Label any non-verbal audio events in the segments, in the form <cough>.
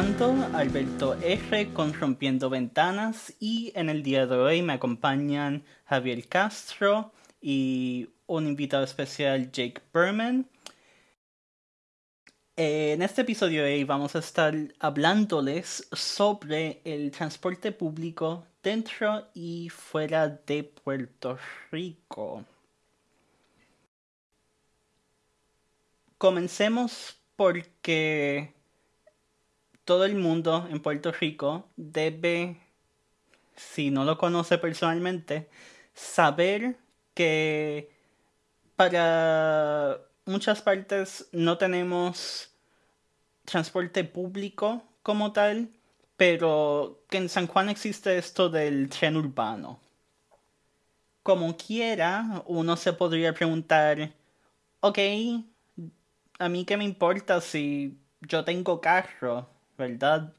Alberto R. con Rompiendo Ventanas. Y en el día de hoy me acompañan Javier Castro y un invitado especial, Jake Berman. En este episodio de hoy vamos a estar hablándoles sobre el transporte público dentro y fuera de Puerto Rico. Comencemos porque todo el mundo en Puerto Rico debe, si no lo conoce personalmente, saber que para muchas partes no tenemos transporte público como tal, pero que en San Juan existe esto del tren urbano. Como quiera, uno se podría preguntar, ok, a mí qué me importa si yo tengo carro, ¿verdad?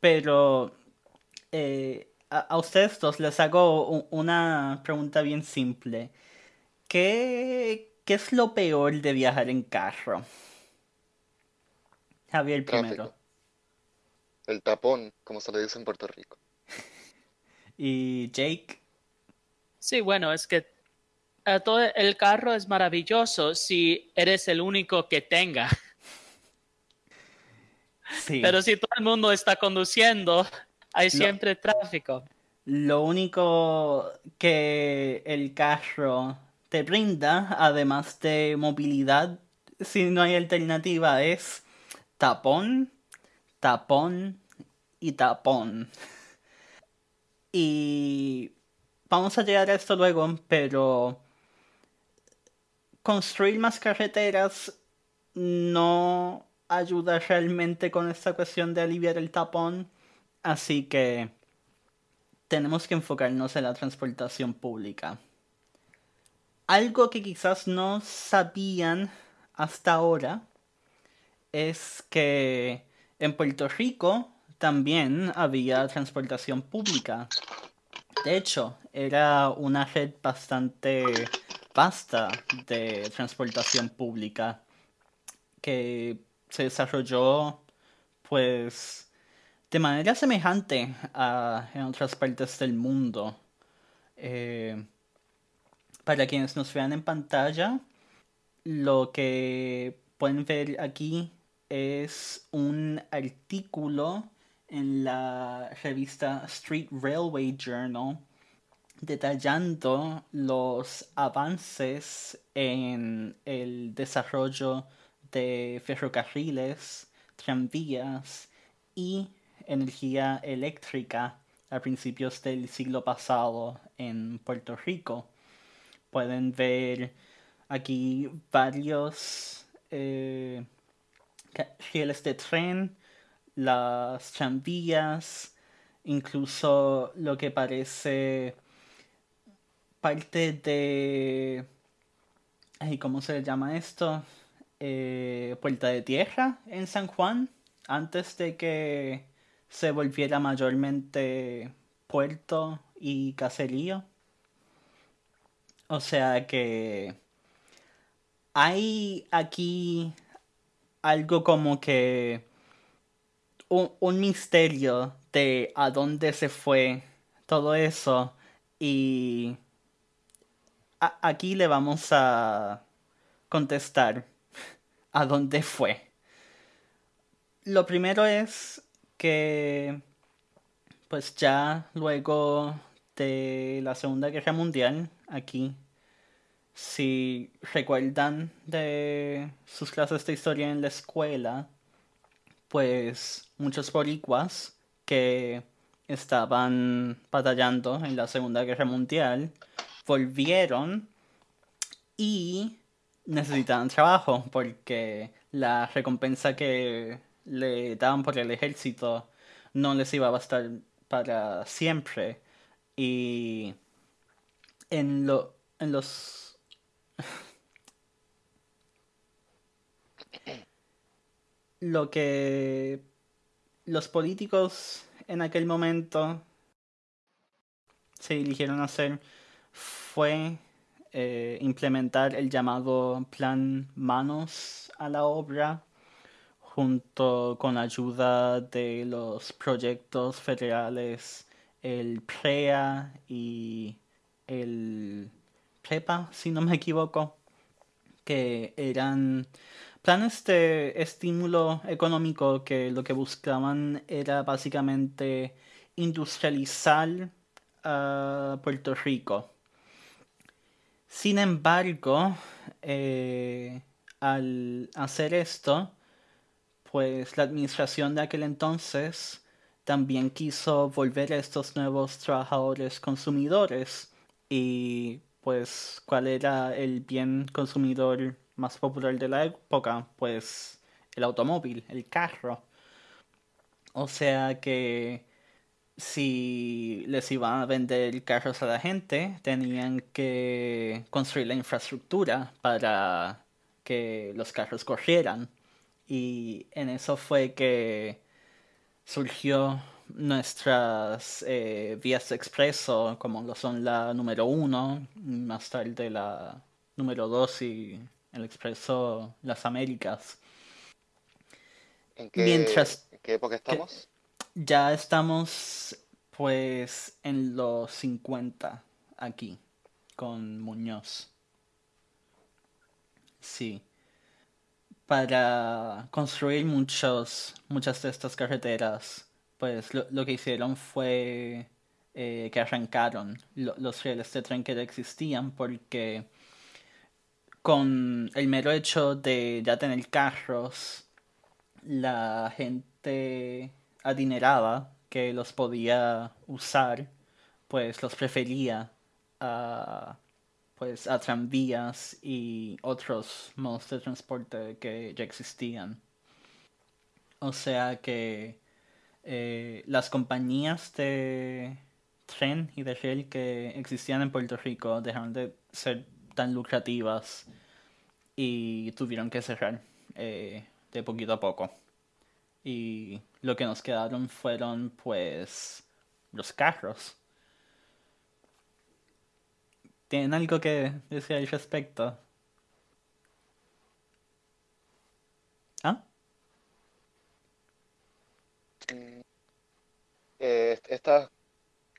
Pero eh, a, ustedes dos les hago una pregunta bien simple. ¿Qué, ¿Qué es lo peor de viajar en carro? Javier primero. El tapón, como se le dice en Puerto Rico. <laughs> ¿Y Jake? Sí, bueno, es que todo el carro es maravilloso si eres el único que tenga. Sí. Pero si todo el mundo está conduciendo, hay siempre tráfico. Lo único que el carro te brinda, además de movilidad, si no hay alternativa, es tapón, tapón y tapón. Y vamos a llegar a esto luego, pero construir más carreteras no ayuda realmente con esta cuestión de aliviar el tapón, así que tenemos que enfocarnos en la transportación pública. Algo que quizás no sabían hasta ahora es que en Puerto Rico también había transportación pública. De hecho, era una red bastante vasta de transportación pública que se desarrolló pues de manera semejante a en otras partes del mundo. Eh, para quienes nos vean en pantalla, lo que pueden ver aquí es un artículo en la revista Street Railway Journal detallando los avances en el desarrollo de ferrocarriles, tranvías y energía eléctrica a principios del siglo pasado en Puerto Rico. Pueden ver aquí varios eh, rieles de tren, las tranvías, incluso lo que parece parte de... ¿Cómo se llama esto? Eh, Puerta de Tierra en San Juan, antes de que se volviera mayormente puerto y caserío. O sea que hay aquí algo como que un, un, misterio de a dónde se fue todo eso y aquí le vamos a contestar a dónde fue. Lo primero es que, pues ya luego de la Segunda Guerra Mundial, aquí, si recuerdan de sus clases de historia en la escuela, pues muchos boricuas que estaban batallando en la Segunda Guerra Mundial volvieron y necesitaban trabajo porque la recompensa que le daban por el ejército no les iba a bastar para siempre. Y en lo en los <coughs> lo que los políticos en aquel momento se eligieron a hacer fue eh, implementar el llamado plan Manos a la Obra junto con ayuda de los proyectos federales, el PREA y el PREPA, si no me equivoco, que eran planes de estímulo económico que lo que buscaban era básicamente industrializar a Puerto Rico. Sin embargo, eh, al hacer esto, pues la administración de aquel entonces también quiso volver a estos nuevos trabajadores consumidores y pues cuál era el bien consumidor más popular de la época, pues el automóvil, el carro. O sea que si les iban a vender carros a la gente, tenían que construir la infraestructura para que los carros corrieran. Y en eso fue que surgió nuestras eh, vías de expreso, como lo son la número uno, más tarde la número dos y el expreso Las Américas. ¿En qué, Mientras en qué época estamos? Ya estamos pues en los 50 aquí con Muñoz. Sí. Para construir muchos, muchas de estas carreteras, pues lo, que hicieron fue eh, que arrancaron lo- los rieles de tren que ya existían porque con el mero hecho de ya tener carros, la gente adinerada que los podía usar, pues los prefería a, pues, a tranvías y otros modos de transporte que ya existían. O sea que eh, las compañías de tren y de riel que existían en Puerto Rico dejaron de ser tan lucrativas y tuvieron que cerrar eh, de poquito a poco. Y lo que nos quedaron fueron pues los carros. ¿Tienen algo que decir al respecto? ¿Ah? Mm, eh, estas,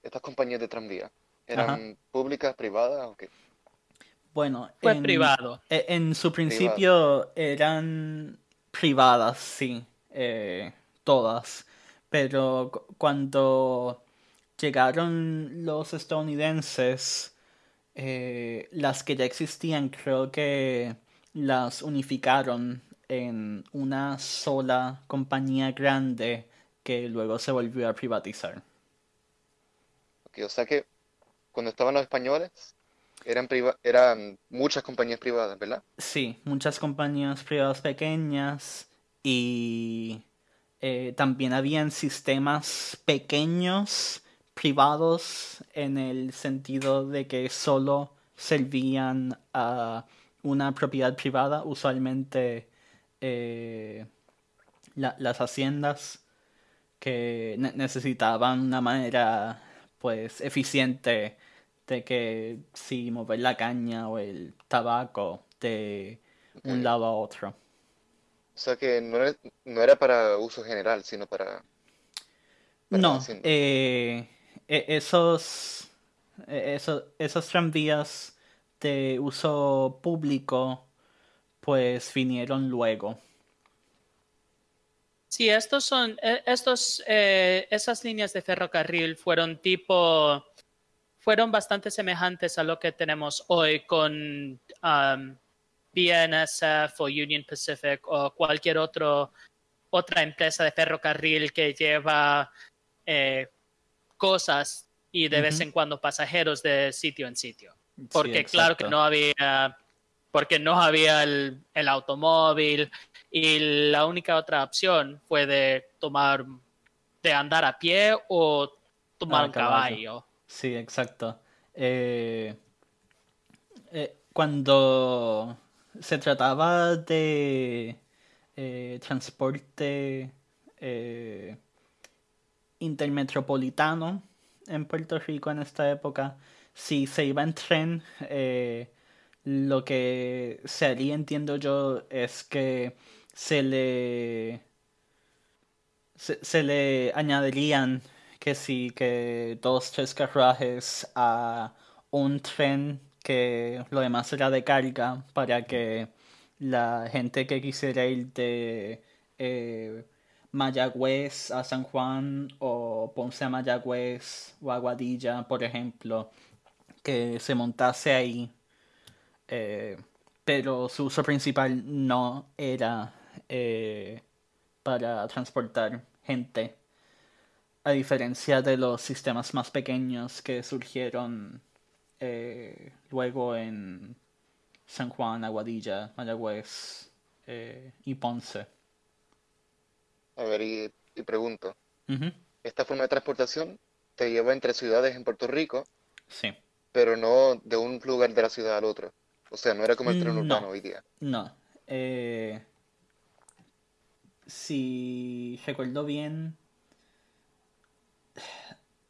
estas compañías de tranvía, ¿eran Ajá. públicas, privadas o qué? Bueno, Fue en, privado. e- en su principio eran privadas, sí, eh, todas. Pero cu- cuando llegaron los estadounidenses, eh, las que ya existían creo que las unificaron en una sola compañía grande que luego se volvió a privatizar. Ok, o sea que cuando estaban los españoles, eran, priva- eran muchas compañías privadas, ¿verdad? Sí, muchas compañías privadas pequeñas y eh, también habían sistemas pequeños privados en el sentido de que solo servían a una propiedad privada, usualmente eh, la- las haciendas que ne- necesitaban una manera pues eficiente de que si mover la caña o el tabaco de un lado a otro. O sea que no era, no era para uso general, sino para, No, eh, e- esos, e- eso- esos tranvías de uso público pues vinieron luego. Sí, estos son, eh, estos, eh, esas líneas de ferrocarril fueron tipo, fueron bastante semejantes a lo que tenemos hoy con um, BNSF o Union Pacific o cualquier otro, otra empresa de ferrocarril que lleva eh, cosas y de vez en cuando pasajeros de sitio en sitio. Sí, Porque claro que no había, porque no había el, el automóvil y la única otra opción fue de tomar, de andar a pie o tomar Ah, un caballo. caballo. Sí, exacto. Eh, eh, cuando se trataba de eh, transporte eh, intermetropolitano en Puerto Rico en esta época, si se iba en tren, eh, lo que se haría, entiendo yo, es que se le se, le añadirían que sí, que dos, tres carruajes a un tren que lo demás era de carga para que la gente que quisiera ir de eh, Mayagüez a San Juan o Ponce a Mayagüez o Aguadilla, por ejemplo, que se montase ahí. Eh, pero su uso principal no era eh, para transportar gente, a diferencia de los sistemas más pequeños que surgieron eh, luego en San Juan, Aguadilla, Mayagüez eh, y Ponce. A ver, y, y pregunto, esta forma de transportación te lleva entre ciudades en Puerto Rico, Sí. pero no de un lugar de la ciudad al otro. O sea, no era como el tren No. urbano hoy día. No. eh, si recuerdo bien,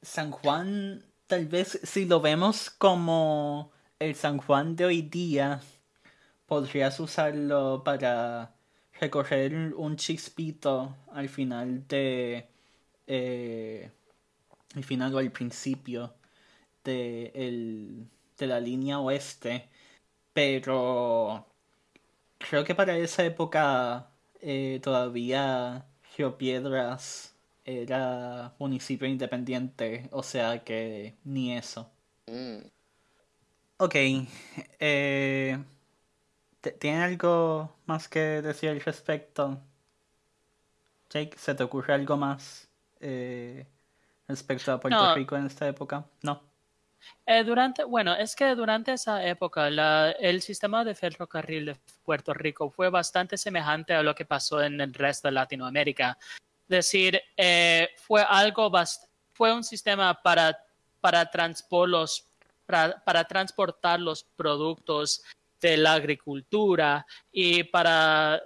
San Juan, tal vez si lo vemos como el San Juan de hoy día, podrías usarlo para recorrer un chispito al final de... eh, al final o al principio de, el- de la línea oeste, pero creo que para esa época eh, todavía Río Piedras era municipio independiente, o sea que ni eso. Mm, Ok, eh, ¿t- ¿tiene algo más que decir al respecto? Jake, ¿se te ocurre algo más eh, respecto a Puerto No. Rico en esta época? No. Eh, durante, bueno, es que durante esa época la- el sistema de ferrocarril de Puerto Rico fue bastante semejante a lo que pasó en el resto de Latinoamérica. Decir, eh, fue algo fue un sistema para, para, los- para, para transportar los productos de la agricultura y para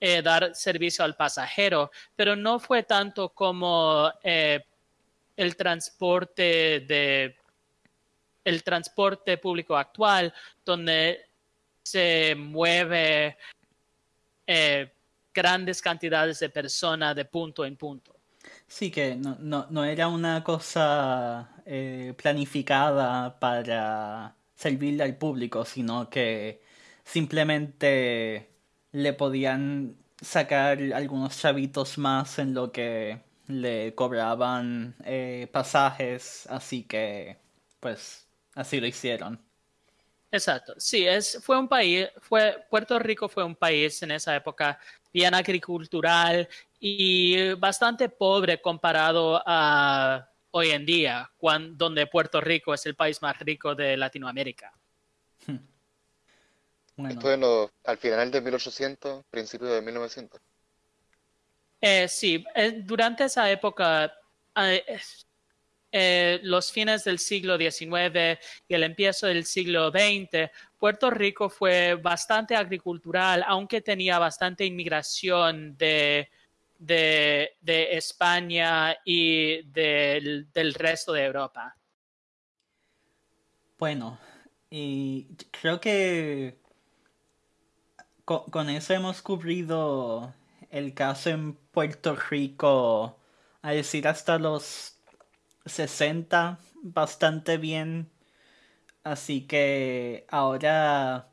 eh, dar servicio al pasajero, pero no fue tanto como eh, el transporte de el transporte público actual, donde se mueve eh, grandes cantidades de personas de punto en punto. Sí, que no, no, no era una cosa eh, planificada para servirle al público, sino que simplemente le podían sacar algunos chavitos más en lo que le cobraban eh, pasajes, así que pues así lo hicieron. Exacto. Sí, es, fue un país, fue, Puerto Rico fue un país en esa época bien agricultural y bastante pobre comparado a hoy en día, cuan- donde Puerto Rico es el país más rico de Latinoamérica. <laughs> Bueno, Esto en lo- al final de 1800, principio de 1900. Eh, sí, eh, durante esa época, eh, eh, los fines del siglo XIX y el empiezo del siglo XX, Puerto Rico fue bastante agricultural, aunque tenía bastante inmigración de, de, España y del, del resto de Europa. Bueno, y creo que con, con eso hemos cubrido el caso en Puerto Rico, a decir hasta los 60, bastante bien. Así que ahora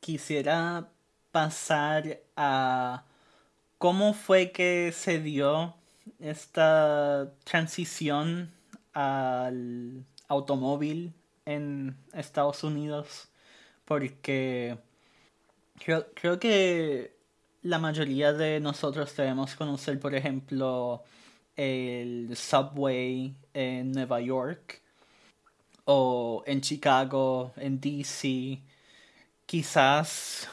quisiera pasar a cómo fue que se dio esta transición al automóvil en Estados Unidos porque creo, creo que la mayoría de nosotros debemos conocer por ejemplo el subway en Nueva York o en Chicago, en DC quizás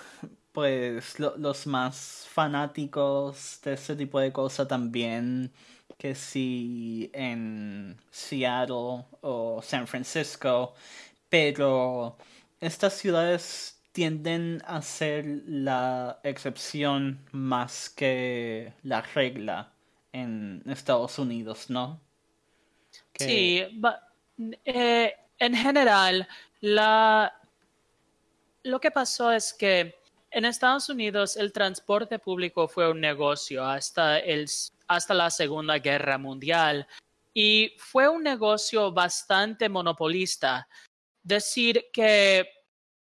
pues lo- los más fanáticos de ese tipo de cosas también que si en Seattle o San Francisco, pero estas ciudades tienden a ser la excepción más que la regla en Estados Unidos, ¿no? Sí, ba- eh, en general, lo que pasó es que en Estados Unidos el transporte público fue un negocio hasta, hasta la Segunda Guerra Mundial y fue un negocio bastante monopolista. Decir que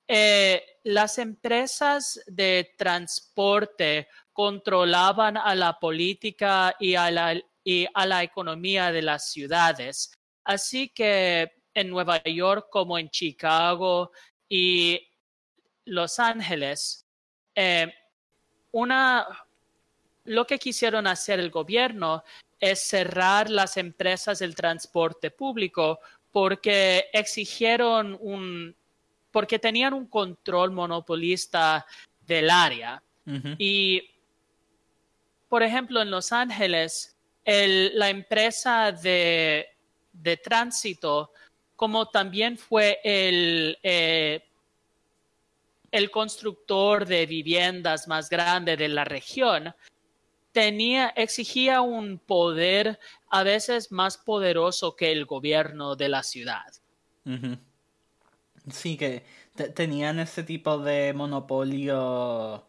eh, las empresas de transporte controlaban a la política y a la economía de las ciudades. Así que en Nueva York como en Chicago y Los Ángeles, eh, una, lo que quisieron hacer el gobierno es cerrar las empresas del transporte público porque exigieron un, porque tenían un control monopolista del área. Y, por ejemplo, en Los Ángeles, la empresa de, de, tránsito, como también fue el, eh, el constructor de viviendas más grande de la región, tenía, exigía un poder a veces más poderoso que el gobierno de la ciudad. Sí, que tenían ese tipo de monopolio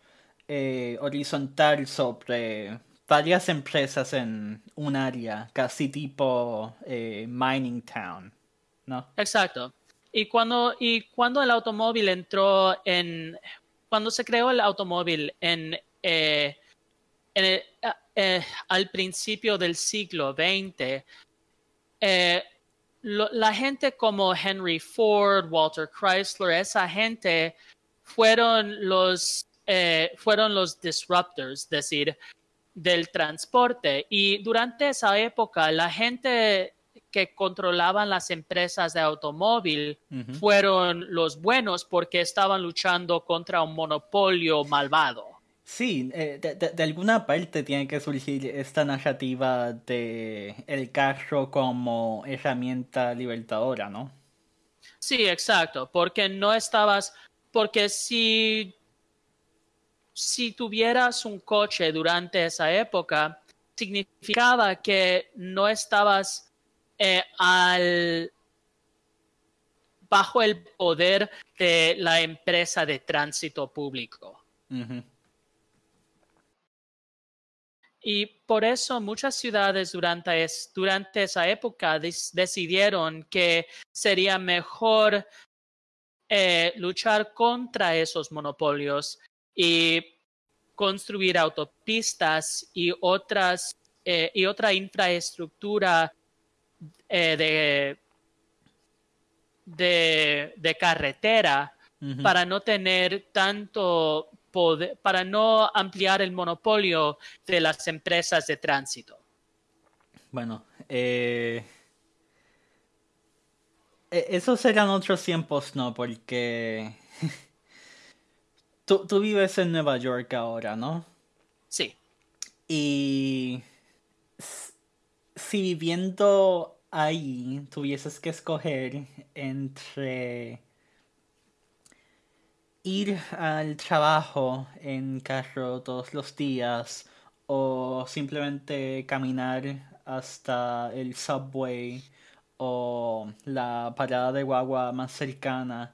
eh, horizontal sobre varias empresas en un área, casi tipo eh, mining town, ¿no? Exacto. Y cuando, y cuando el automóvil entró en, cuando se creó el automóvil en, eh, al principio del siglo XX, la gente como Henry Ford, Walter Chrysler, esa gente fueron los, eh, fueron los disruptors, es decir, del transporte. Y durante esa época, la gente que controlaban las empresas de automóvil fueron los buenos porque estaban luchando contra un monopolio malvado. Sí, eh, de, alguna parte tiene que surgir esta narrativa de el carro como herramienta libertadora, ¿no? Sí, exacto, porque no estabas, porque si, si tuvieras un coche durante esa época, significaba que no estabas eh, al bajo el poder de la empresa de tránsito público. Y por eso muchas ciudades durante, durante esa época decidieron que sería mejor eh, luchar contra esos monopolios y construir autopistas y otras eh, y otra infraestructura eh, de, de, de, carretera para no tener tanto para no ampliar el monopolio de las empresas de tránsito. Bueno, eh, e-, esos serán otros tiempos, ¿no? Porque <laughs> tú, tú vives en Nueva York ahora, ¿no? Sí. Y si viviendo ahí tuvieses que escoger entre ir al trabajo en carro todos los días o simplemente caminar hasta el subway o la parada de guagua más cercana.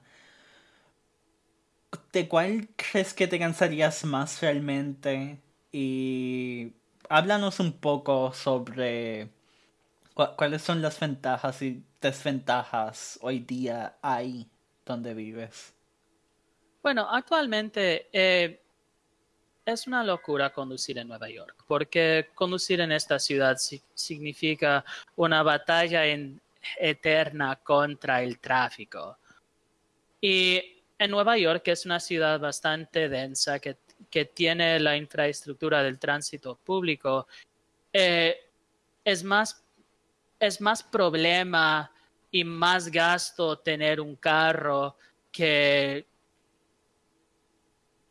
¿De cuál crees que te cansarías más realmente? Y háblanos un poco sobre cuáles son las ventajas y desventajas hoy día ahí donde vives. Bueno, actualmente eh, es una locura conducir en Nueva York, porque conducir en esta ciudad significa una batalla eterna contra el tráfico. Y en Nueva York, que es una ciudad bastante densa, que, tiene la infraestructura del tránsito público, eh, es, más, es más problema y más gasto tener un carro que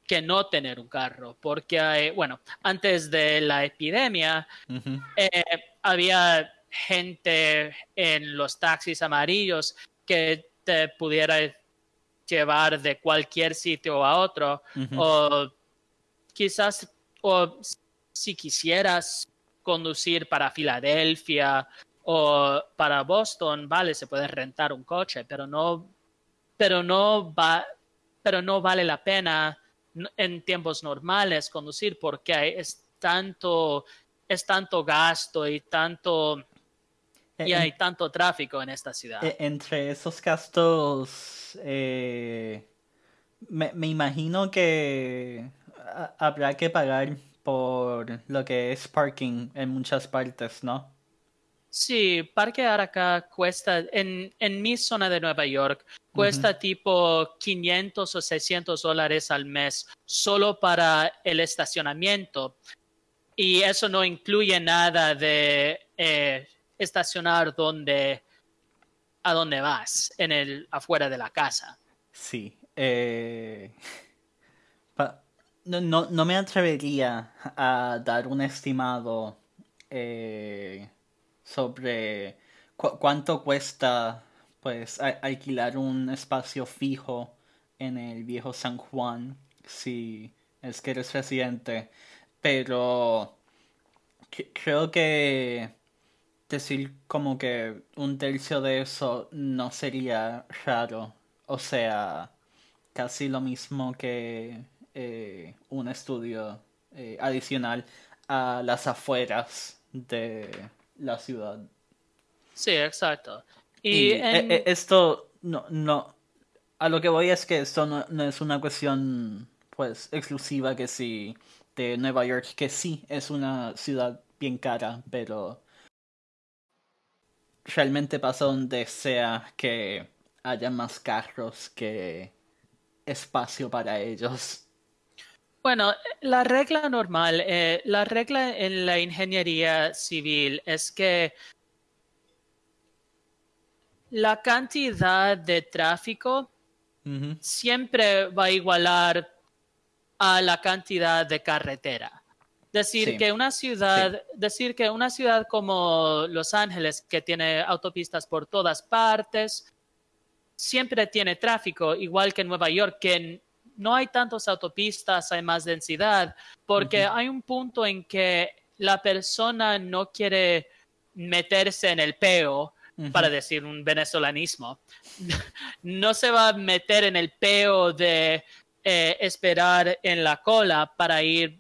que no tener un carro, porque, bueno, antes de la epidemia eh, había gente en los taxis amarillos que te pudiera llevar de cualquier sitio a otro, o quizás, o si quisieras conducir para Filadelfia o para Boston, vale, se puede rentar un coche, pero no, pero no va, pero no vale la pena en tiempos normales conducir porque es tanto, es tanto gasto y tanto y hay tanto tráfico en esta ciudad. E, entre esos gastos, eh, me, me, imagino que habrá que pagar por lo que es parking en muchas partes, ¿no? Sí, parquear acá cuesta, en, en mi zona de Nueva York, cuesta tipo 500 o 600 dólares al mes solo para el estacionamiento. Y eso no incluye nada de eh, estacionar donde, a dónde vas, en el, afuera de la casa. Sí. Eh, no, no, me atrevería a dar un estimado. Eh, sobre cuánto cuesta pues alquilar un espacio fijo en el viejo San Juan si es que eres residente pero creo que decir como que un tercio de eso no sería raro o sea casi lo mismo que eh, un estudio eh, adicional a las afueras de la ciudad. Sí, exacto. Y, e, e, esto no, no, a lo que voy es que esto no, es una cuestión pues exclusiva que sí de Nueva York, que sí es una ciudad bien cara, pero realmente pasa donde sea que haya más carros que espacio para ellos. Bueno, la regla normal, eh, la regla en la ingeniería civil es que la cantidad de tráfico siempre va a igualar a la cantidad de carretera. Decir que una ciudad, decir que una ciudad como Los Ángeles, que tiene autopistas por todas partes, siempre tiene tráfico, igual que Nueva York, que no hay tantas autopistas, hay más densidad, porque hay un punto en que la persona no quiere meterse en el peo, para decir un venezolanismo, <laughs> no se va a meter en el peo de eh, esperar en la cola para ir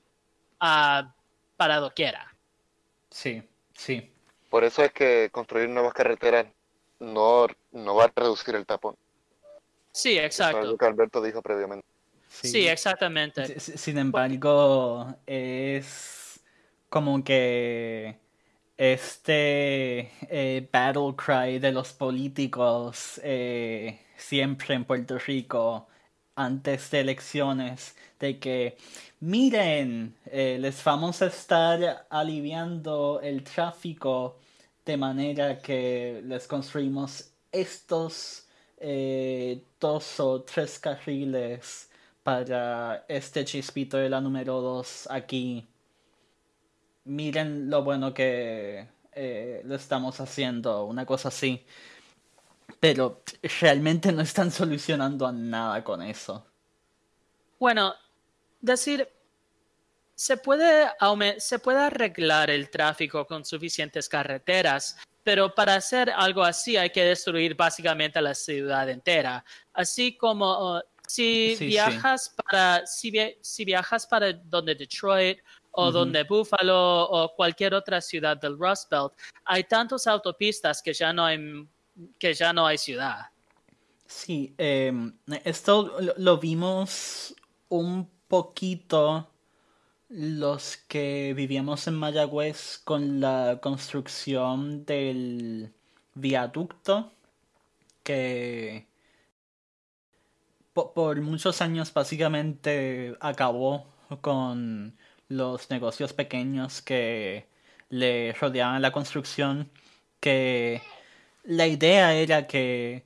a para doquiera. Sí, sí. Por eso es que construir nuevas carreteras no, no va a reducir el tapón. Sí, exacto. lo que Alberto dijo previamente. Sí, exactamente. Sin embargo, es como que este eh, battle cry de los políticos eh, siempre en Puerto Rico antes de elecciones de que miren eh, les vamos a estar aliviando el tráfico de manera que les construimos estos dos o tres carriles para este chispito de la número 2 aquí. Miren lo bueno que eh, lo estamos haciendo, una cosa así. Pero realmente no están solucionando a nada con eso. Bueno, decir, se puede, se puede arreglar el tráfico con suficientes carreteras, pero para hacer algo así hay que destruir básicamente la ciudad entera. Así como si viajas para si, si, viajas para donde Detroit o donde Buffalo o cualquier otra ciudad del Rust Belt, hay tantas autopistas que ya no hay que ya no hay ciudad. Sí, em, esto lo, vimos un poquito los que vivíamos en Mayagüez con la construcción del viaducto que por, muchos años básicamente acabó con los negocios pequeños que le rodeaban la construcción, que la idea era que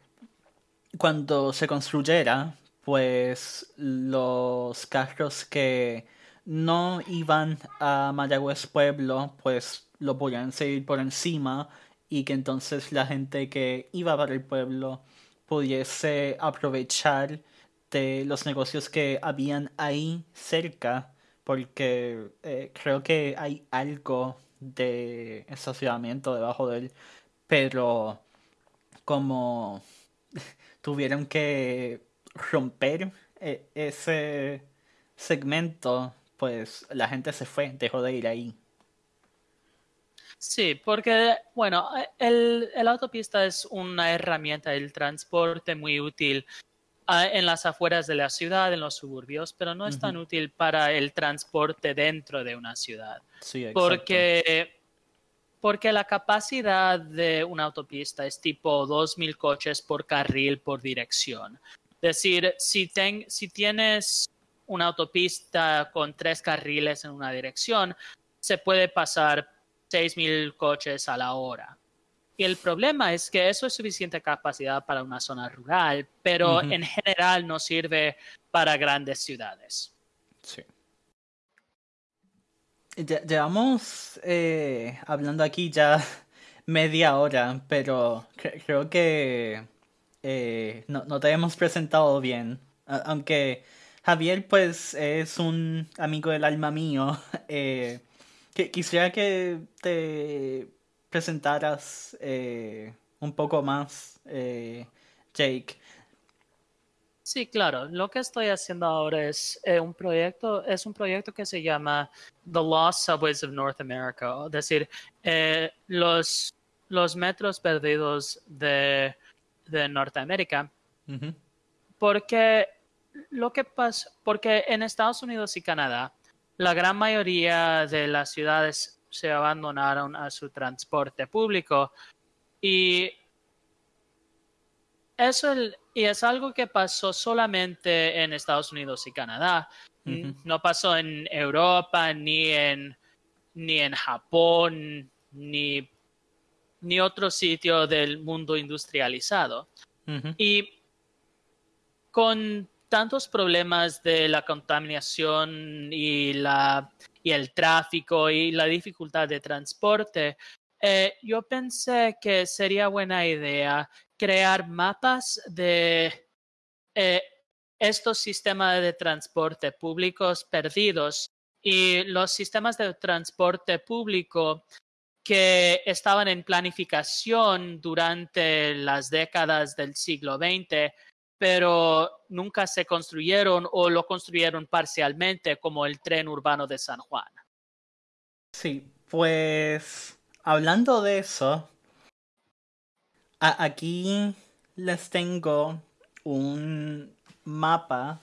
cuando se construyera, pues los carros que no iban a Mayagüez Pueblo, pues lo podían seguir por encima y que entonces la gente que iba para el pueblo pudiese aprovechar los negocios que habían ahí cerca, porque eh, creo que hay algo de estacionamiento debajo de él, pero como <laughs> tuvieron que romper eh, ese segmento, pues la gente se fue, dejó de ir ahí. Sí, porque, bueno, el, el autopista es una herramienta del transporte muy útil en las afueras de la ciudad, en los suburbios, pero no es tan útil para el transporte dentro de una ciudad. Sí, exacto. Porque, porque la capacidad de una autopista es tipo 2.000 coches por carril por dirección. Es decir, si, ten- si tienes una autopista con tres carriles en una dirección, se puede pasar 6.000 coches a la hora. Y el problema es que eso es suficiente capacidad para una zona rural, pero en general no sirve para grandes ciudades. Sí. Lle- Llevamos eh, hablando aquí ya <laughs> media hora, pero cre- creo que eh, no, te hemos presentado bien. Aunque Javier, pues, es un amigo del alma mío, <laughs> eh, que quisiera que te presentaras eh, un poco más, Jake. Sí, claro. Lo que estoy haciendo ahora es eh, un proyecto, es un proyecto que se llama The Lost Subways of North America, es decir, eh, los, los metros perdidos de, de Norteamérica, porque lo que pasa, porque en Estados Unidos y Canadá, la gran mayoría de las ciudades se abandonaron a su transporte público y eso y es algo que pasó solamente en Estados Unidos y Canadá. No pasó en Europa, ni en, ni en Japón, ni, ni otro sitio del mundo industrializado. Y con tantos problemas de la contaminación y, la, y el tráfico y la dificultad de transporte, eh, yo pensé que sería buena idea crear mapas de eh, estos sistemas de transporte públicos perdidos y los sistemas de transporte público que estaban en planificación durante las décadas del siglo XX, pero nunca se construyeron o lo construyeron parcialmente, como el tren urbano de San Juan. Sí, pues hablando de eso, a- aquí les tengo un mapa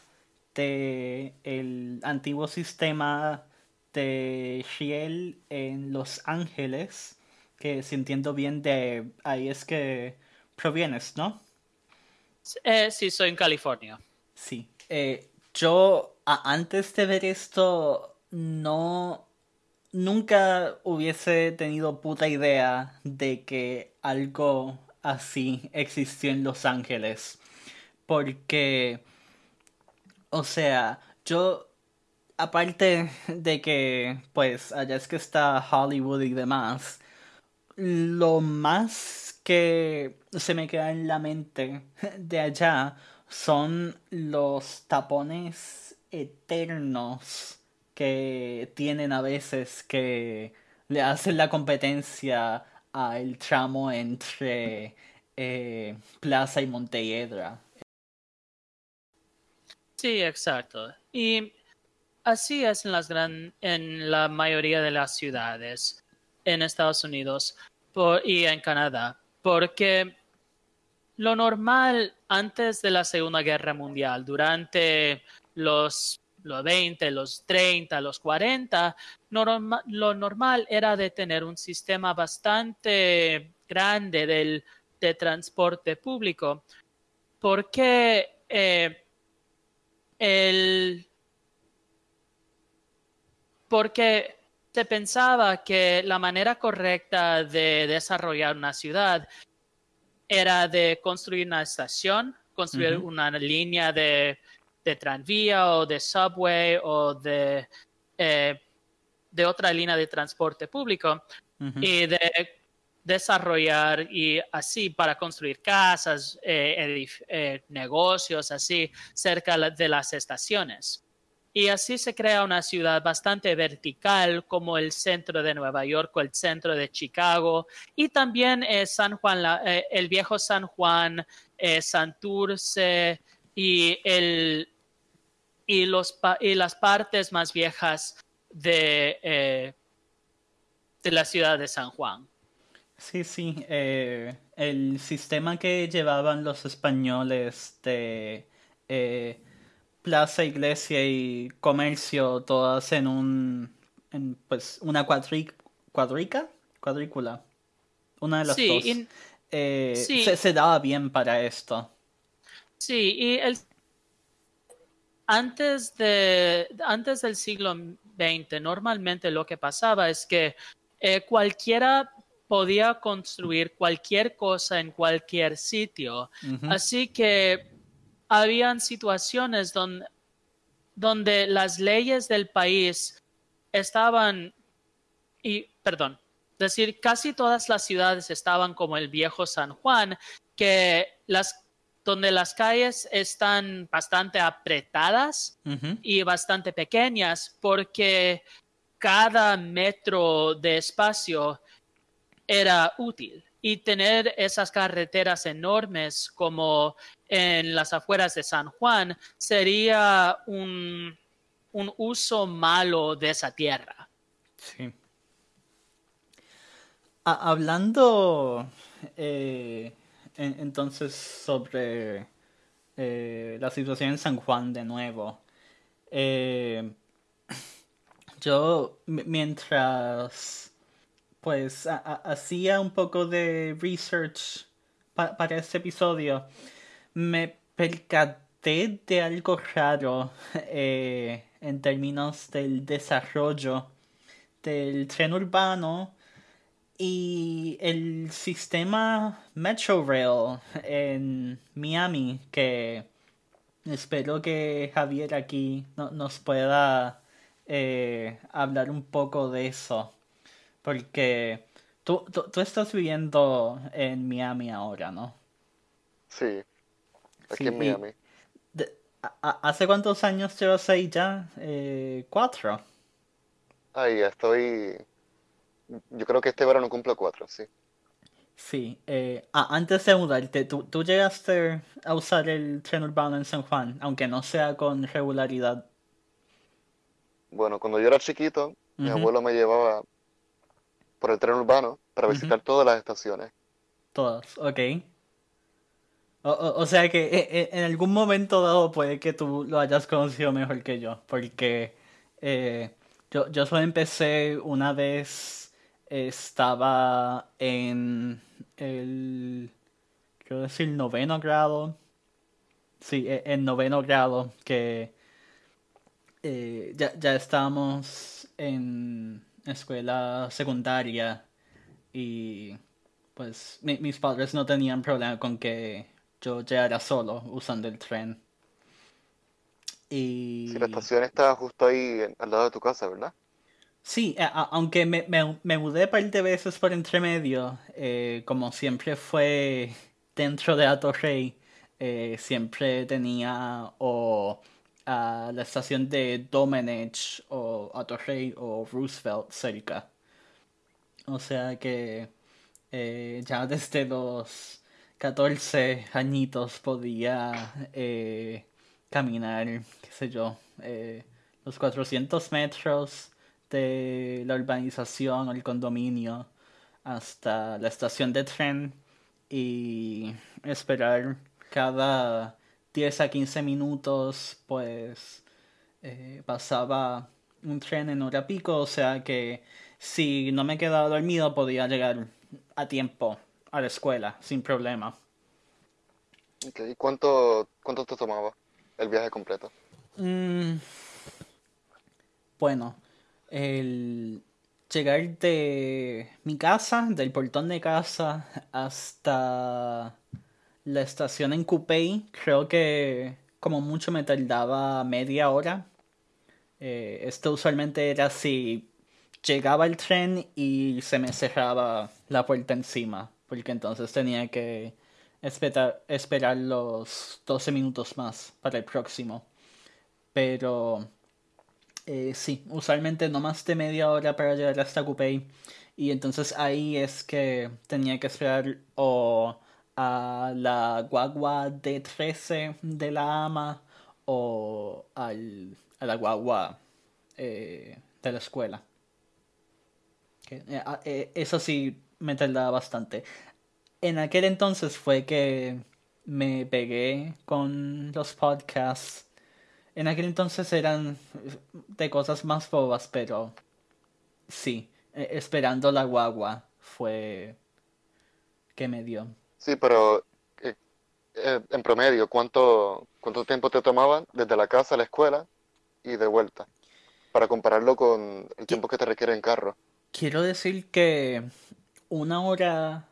de el antiguo sistema de Shiel en Los Ángeles, que si entiendo bien de ahí es que provienes, ¿no? Eh, sí, soy en California. Sí. Eh, yo antes de ver esto no nunca hubiese tenido puta idea de que algo así existió en Los Ángeles. Porque, o sea, yo aparte de que pues allá es que está Hollywood y demás, lo más que se me queda en la mente de allá son los tapones eternos que tienen a veces que le hacen la competencia al tramo entre eh, Plaza y Montelledra. Sí, exacto. Y así es en las gran, en la mayoría de las ciudades en Estados Unidos y en Canadá, porque lo normal antes de la Segunda Guerra Mundial, durante los, los 20, los 30, los 40, norma- lo normal era de tener un sistema bastante grande del, de transporte público, porque eh, el porque se pensaba que la manera correcta de desarrollar una ciudad era de construir una estación, construir una línea de, de tranvía o de subway o de, eh, de otra línea de transporte público y de desarrollar y así para construir casas, eh, eh, negocios, así cerca de las estaciones. Y así se crea una ciudad bastante vertical como el centro de Nueva York o el centro de Chicago y también eh, San Juan, la- el viejo San Juan, Santurce y el y, los, y las partes más viejas de, eh, de la ciudad de San Juan. Sí, sí. Eh, el sistema que llevaban los españoles de eh, plaza, iglesia y comercio, todas en un, en, pues, una cuadrica, cuadrícula, una de las dos. se, se daba bien para esto. Sí, y el antes, de, antes del siglo XX, normalmente lo que pasaba es que eh, cualquiera podía construir cualquier cosa en cualquier sitio. Así que habían situaciones donde, donde las leyes del país estaban, y perdón, decir, casi todas las ciudades estaban como el viejo San Juan, que las donde las calles están bastante apretadas y bastante pequeñas porque cada metro de espacio era útil y tener esas carreteras enormes como en las afueras de San Juan sería un, uso malo de esa tierra. Sí. hablando eh, entonces sobre eh, la situación en San Juan de nuevo. Eh, <clears throat> yo mientras pues hacía un poco de research para este episodio, me percaté de algo raro <laughs> eh, en términos del desarrollo del tren urbano y el sistema Metrorail en Miami, que espero que Javier aquí nos pueda eh, hablar un poco de eso. Porque tú, tú, estás viviendo en Miami ahora, ¿no? Sí, aquí en Miami. ¿Hace cuántos años llevas ahí ya? Eh, ¿Cuatro? Ahí estoy yo creo que este verano cumplo cuatro, sí. Sí, eh, ah, antes de mudarte, ¿tú, ¿tú llegaste a usar el tren urbano en San Juan, aunque no sea con regularidad? Bueno, cuando yo era chiquito, mi abuelo me llevaba por el tren urbano para visitar todas las estaciones. Todas, ok. O, sea que eh, eh, en algún momento dado puede que tú lo hayas conocido mejor que yo, porque yo, yo solo empecé una vez estaba en el, quiero decir, noveno grado. Sí, en noveno grado, que eh, ya, ya estábamos en escuela secundaria y pues mis padres no tenían problema con que yo llegara solo usando el tren. Y... Si la estación estaba justo ahí al lado de tu casa, ¿verdad? Sí, aunque me, me, mudé par de veces por entre medio, eh, como siempre fue dentro de Atorrey, eh, siempre tenía o a la estación de Domenech o Atorrey o Roosevelt cerca. O sea que eh, ya desde los 14 añitos podía caminar, qué sé yo, los 400 metros de la urbanización o el condominio hasta la estación de tren y esperar cada 10 a 15 minutos pues eh, pasaba un tren en hora pico o sea que si no me quedaba dormido podía llegar a tiempo a la escuela sin problema ¿Y cuánto, cuánto te tomaba el viaje completo? Mm, bueno, el llegar de mi casa, del portón de casa, hasta la estación en Coupey, creo que como mucho me tardaba media hora. Eh, esto usualmente era si llegaba el tren y se me cerraba la puerta encima, porque entonces tenía que esperar, esperar los 12 minutos más para el próximo. Pero eh, sí, usualmente no más de media hora para llegar hasta Coupey. Y entonces ahí es que tenía que esperar o a la guagua D13 de la ama o al, a la guagua eh, de la escuela. Eh, ah, eh, eso sí me tardaba bastante. En aquel entonces fue que me pegué con los podcasts. En aquel entonces eran de cosas más bobas, pero sí, eh, esperando la guagua fue que me dio. Sí, pero eh, eh, en promedio, ¿cuánto, cuánto tiempo te tomaba desde la casa a la escuela y de vuelta? Para compararlo con el tiempo que te requiere en carro. Quiero decir que una hora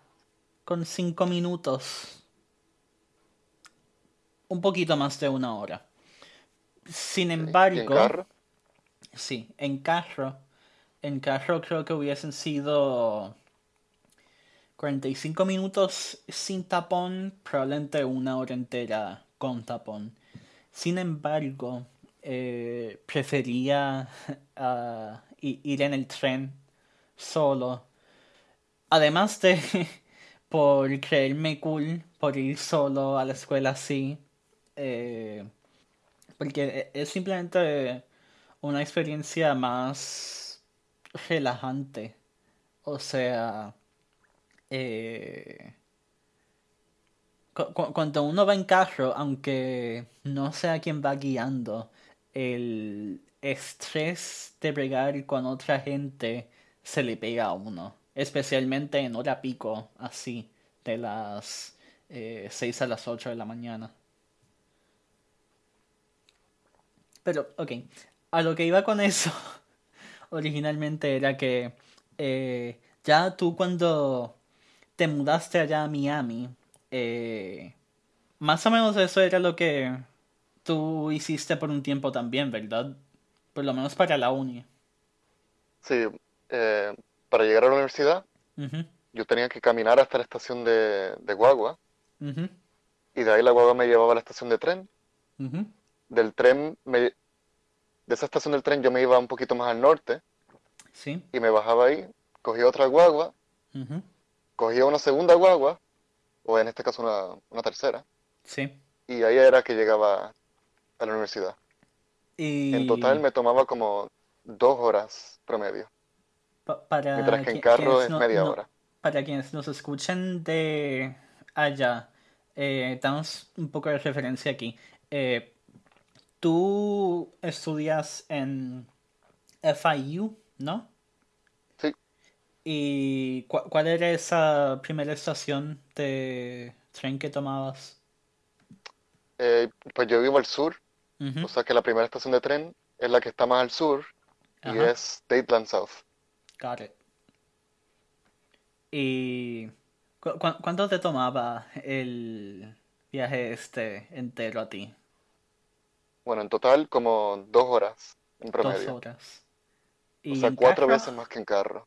con cinco minutos. Un poquito más de una hora. Sin ¿Y en embargo, carro? sí, en carro. En carro creo que hubiesen sido 45 minutos sin tapón, probablemente una hora entera con tapón. Sin embargo, eh, prefería <laughs> ah, ir en el tren solo. Además de <laughs> por creerme cool, por ir solo a la escuela así. eh, porque e- es simplemente una experiencia más relajante. O sea, eh, cu- cu- cuando uno va en carro, aunque no sea quien va guiando, el estrés de bregar con otra gente se le pega a uno. Especialmente en hora pico, así, de las eh, 6 a las 8 de la mañana. Pero, ok, a lo que iba con eso <laughs> originalmente era que eh, ya tú cuando te mudaste allá a Miami, eh, más o menos eso era lo que tú hiciste por un tiempo también, ¿verdad? Por lo menos para la uni. Sí, eh, para llegar a la universidad yo tenía que caminar hasta la estación de, de guagua y de ahí la guagua me llevaba a la estación de tren. ujú, Del tren, me- de esa estación del tren yo me iba un poquito más al norte Sí. y me bajaba ahí, cogía otra guagua, cogía una segunda guagua, o en este caso una, una tercera, Sí. y ahí era que llegaba a la universidad. En total Y me tomaba como dos horas promedio, pa- para mientras que en carro es no, media no- hora. para quienes nos escuchen de allá, eh, damos un poco de referencia aquí. Eh, tú estudias en FIU, ¿no? Sí, ¿Y cu- cuál era esa primera estación de tren que tomabas? eh, pues yo vivo al sur, o sea que la primera estación de tren es la que está más al sur y es Dateland South. got it. ¿Y cu- cu- cuánto te tomaba el viaje este entero a ti? Bueno, en total como dos horas en Dos promedio. horas. O ¿Y sea, cuatro carro? veces más que en carro,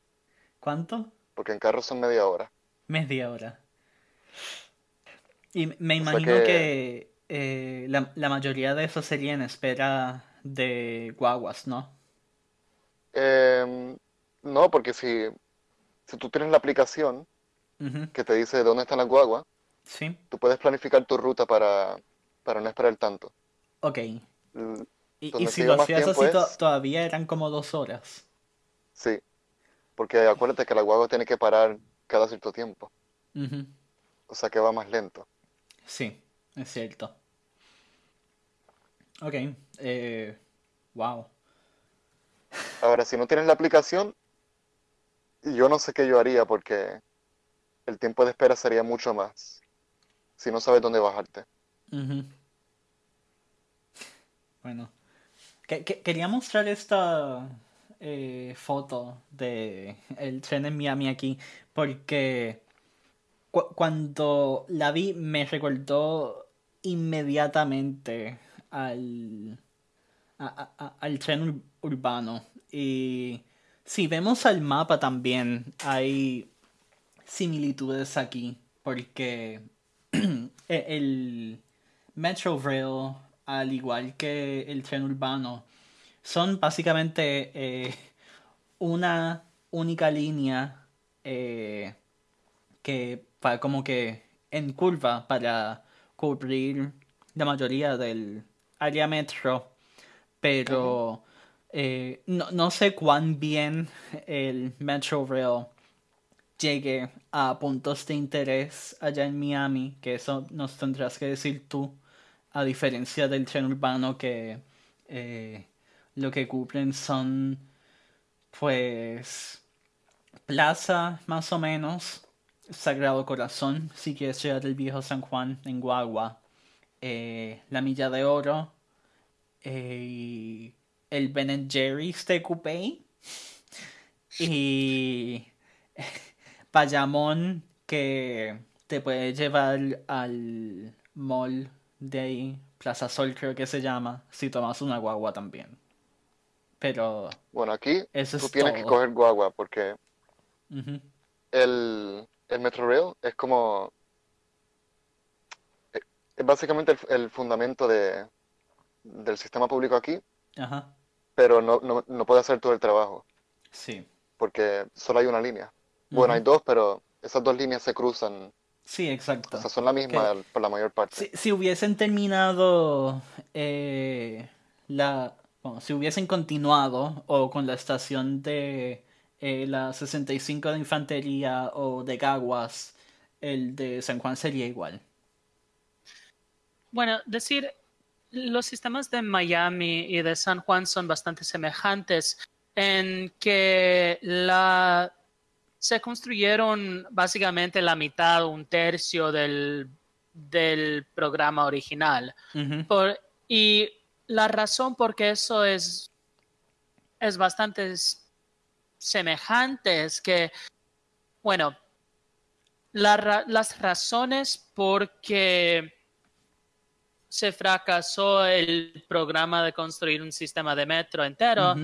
¿Cuánto? porque en carro son media hora. Media hora. Y me O sea imagino que que eh, la, la mayoría de eso sería en espera de guaguas, ¿no? Em, no, porque si, si tú tienes la aplicación que te dice dónde están las guaguas, Sí, tú puedes planificar tu ruta para, para no esperar tanto. ok. Y, si lo hacías así to- todavía eran como dos horas. sí, porque acuérdate que la guagua tiene que parar cada cierto tiempo, o sea que va más lento. Sí, es cierto. Ok, eh, wow. Ahora, si no tienes la aplicación, yo no sé qué yo haría porque el tiempo de espera sería mucho más si no sabes dónde bajarte. Ujú. Bueno, que- que- quería mostrar esta eh, foto de tren en Miami aquí porque cu- cuando la vi me recordó inmediatamente al, al tren ur- urbano. Y si vemos al mapa también hay similitudes aquí porque <clears throat> e- el Metro Rail, al igual que el tren urbano, son básicamente eh, una única línea eh, que va como que en curva para cubrir la mayoría del área metro, pero eh, no, no sé cuán bien el Metro Rail llegue a puntos de interés allá en Miami, que eso nos tendrás que decir tú, a diferencia del tren urbano que eh, lo que cubren son pues plaza más o menos, Sagrado Corazón, si quieres llegar del viejo San Juan en Guagua, eh, la Milla de Oro, eh, el Ben Jerry's de Coupé y Payamón que te puede llevar al mall de ahí, Plaza Sol creo que se llama, si tomas una guagua también. Pero Bueno, aquí eso tú es tienes que coger guagua porque el, el Metrorail es como... Es básicamente el, el fundamento de, del sistema público aquí, Ajá, pero no, no, no puede hacer todo el trabajo sí. porque solo hay una línea. Bueno, hay dos, pero esas dos líneas se cruzan, Sí, exacto. o sea, son la misma por la mayor parte. Si, si hubiesen terminado eh, la... bueno, si hubiesen continuado o con la estación de eh, la 65 de Infantería o de Caguas, el de San Juan sería igual. Bueno, decir, los sistemas de Miami y de San Juan son bastante semejantes en que la se construyeron básicamente la mitad o un tercio del, del programa original. Por- y la razón por qué eso es, es bastante semejante es que, bueno, la las razones por qué se fracasó el programa de construir un sistema de metro entero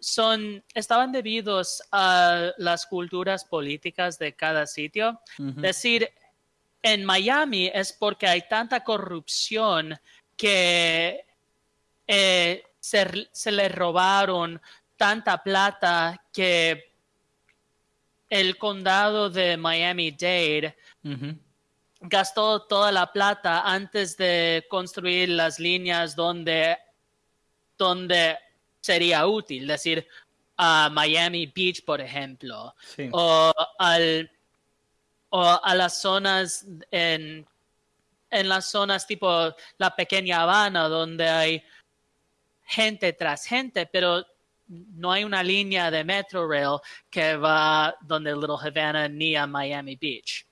son, estaban debidos a las culturas políticas de cada sitio. Decir, en Miami es porque hay tanta corrupción que eh, se, se le robaron tanta plata que el condado de Miami-Dade Ujú, gastó toda la plata antes de construir las líneas donde, donde sería útil, decir, a Miami Beach, por ejemplo, Sí. o, al, o a las zonas en, en las zonas tipo la pequeña Habana, donde hay gente tras gente, pero no hay una línea de Metro Rail que va donde Little Havana ni a Miami Beach.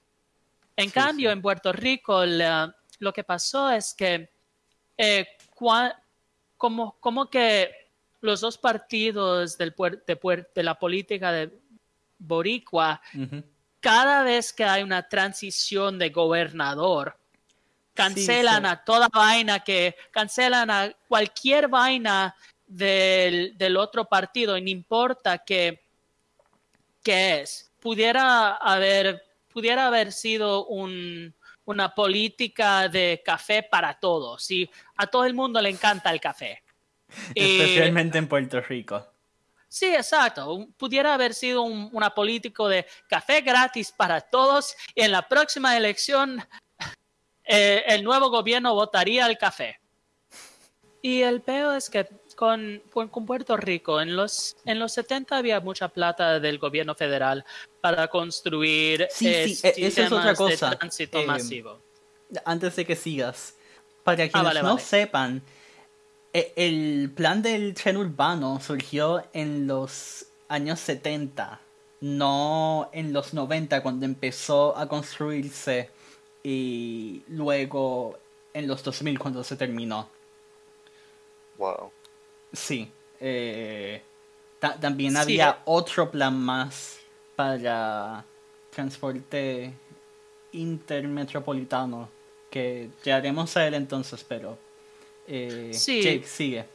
En Sí, cambio, sí. en Puerto Rico, la- lo que pasó es que eh, cua- como, como que los dos partidos del puer- de, puer- de la política de Boricua, cada vez que hay una transición de gobernador, cancelan sí. a toda vaina que, cancelan a cualquier vaina del, del otro partido, y no importa que, qué es. Pudiera haber, pudiera haber sido un, una política de café para todos. Y a todo el mundo le encanta el café. Y- Especialmente en Puerto Rico. Sí, exacto. Pudiera haber sido un una político de café gratis para todos y en la próxima elección eh, el nuevo gobierno votaría el café. Y el peor es que con, con- Puerto Rico, en los, en los 70 había mucha plata del gobierno federal para construir Sí, eh, sí, e- eso es otra sistemas de cosa. tránsito Eh, masivo. Antes de que sigas, para quienes vale, no vale. sepan, el plan del tren urbano surgió en los años 70, no en los 90 cuando empezó a construirse y luego en los 2000 cuando se terminó. Wow. Sí. eh, ta- también Sí, había eh. otro plan más para transporte intermetropolitano que llegaremos a él entonces, pero eh, Sí. Jake, sigue.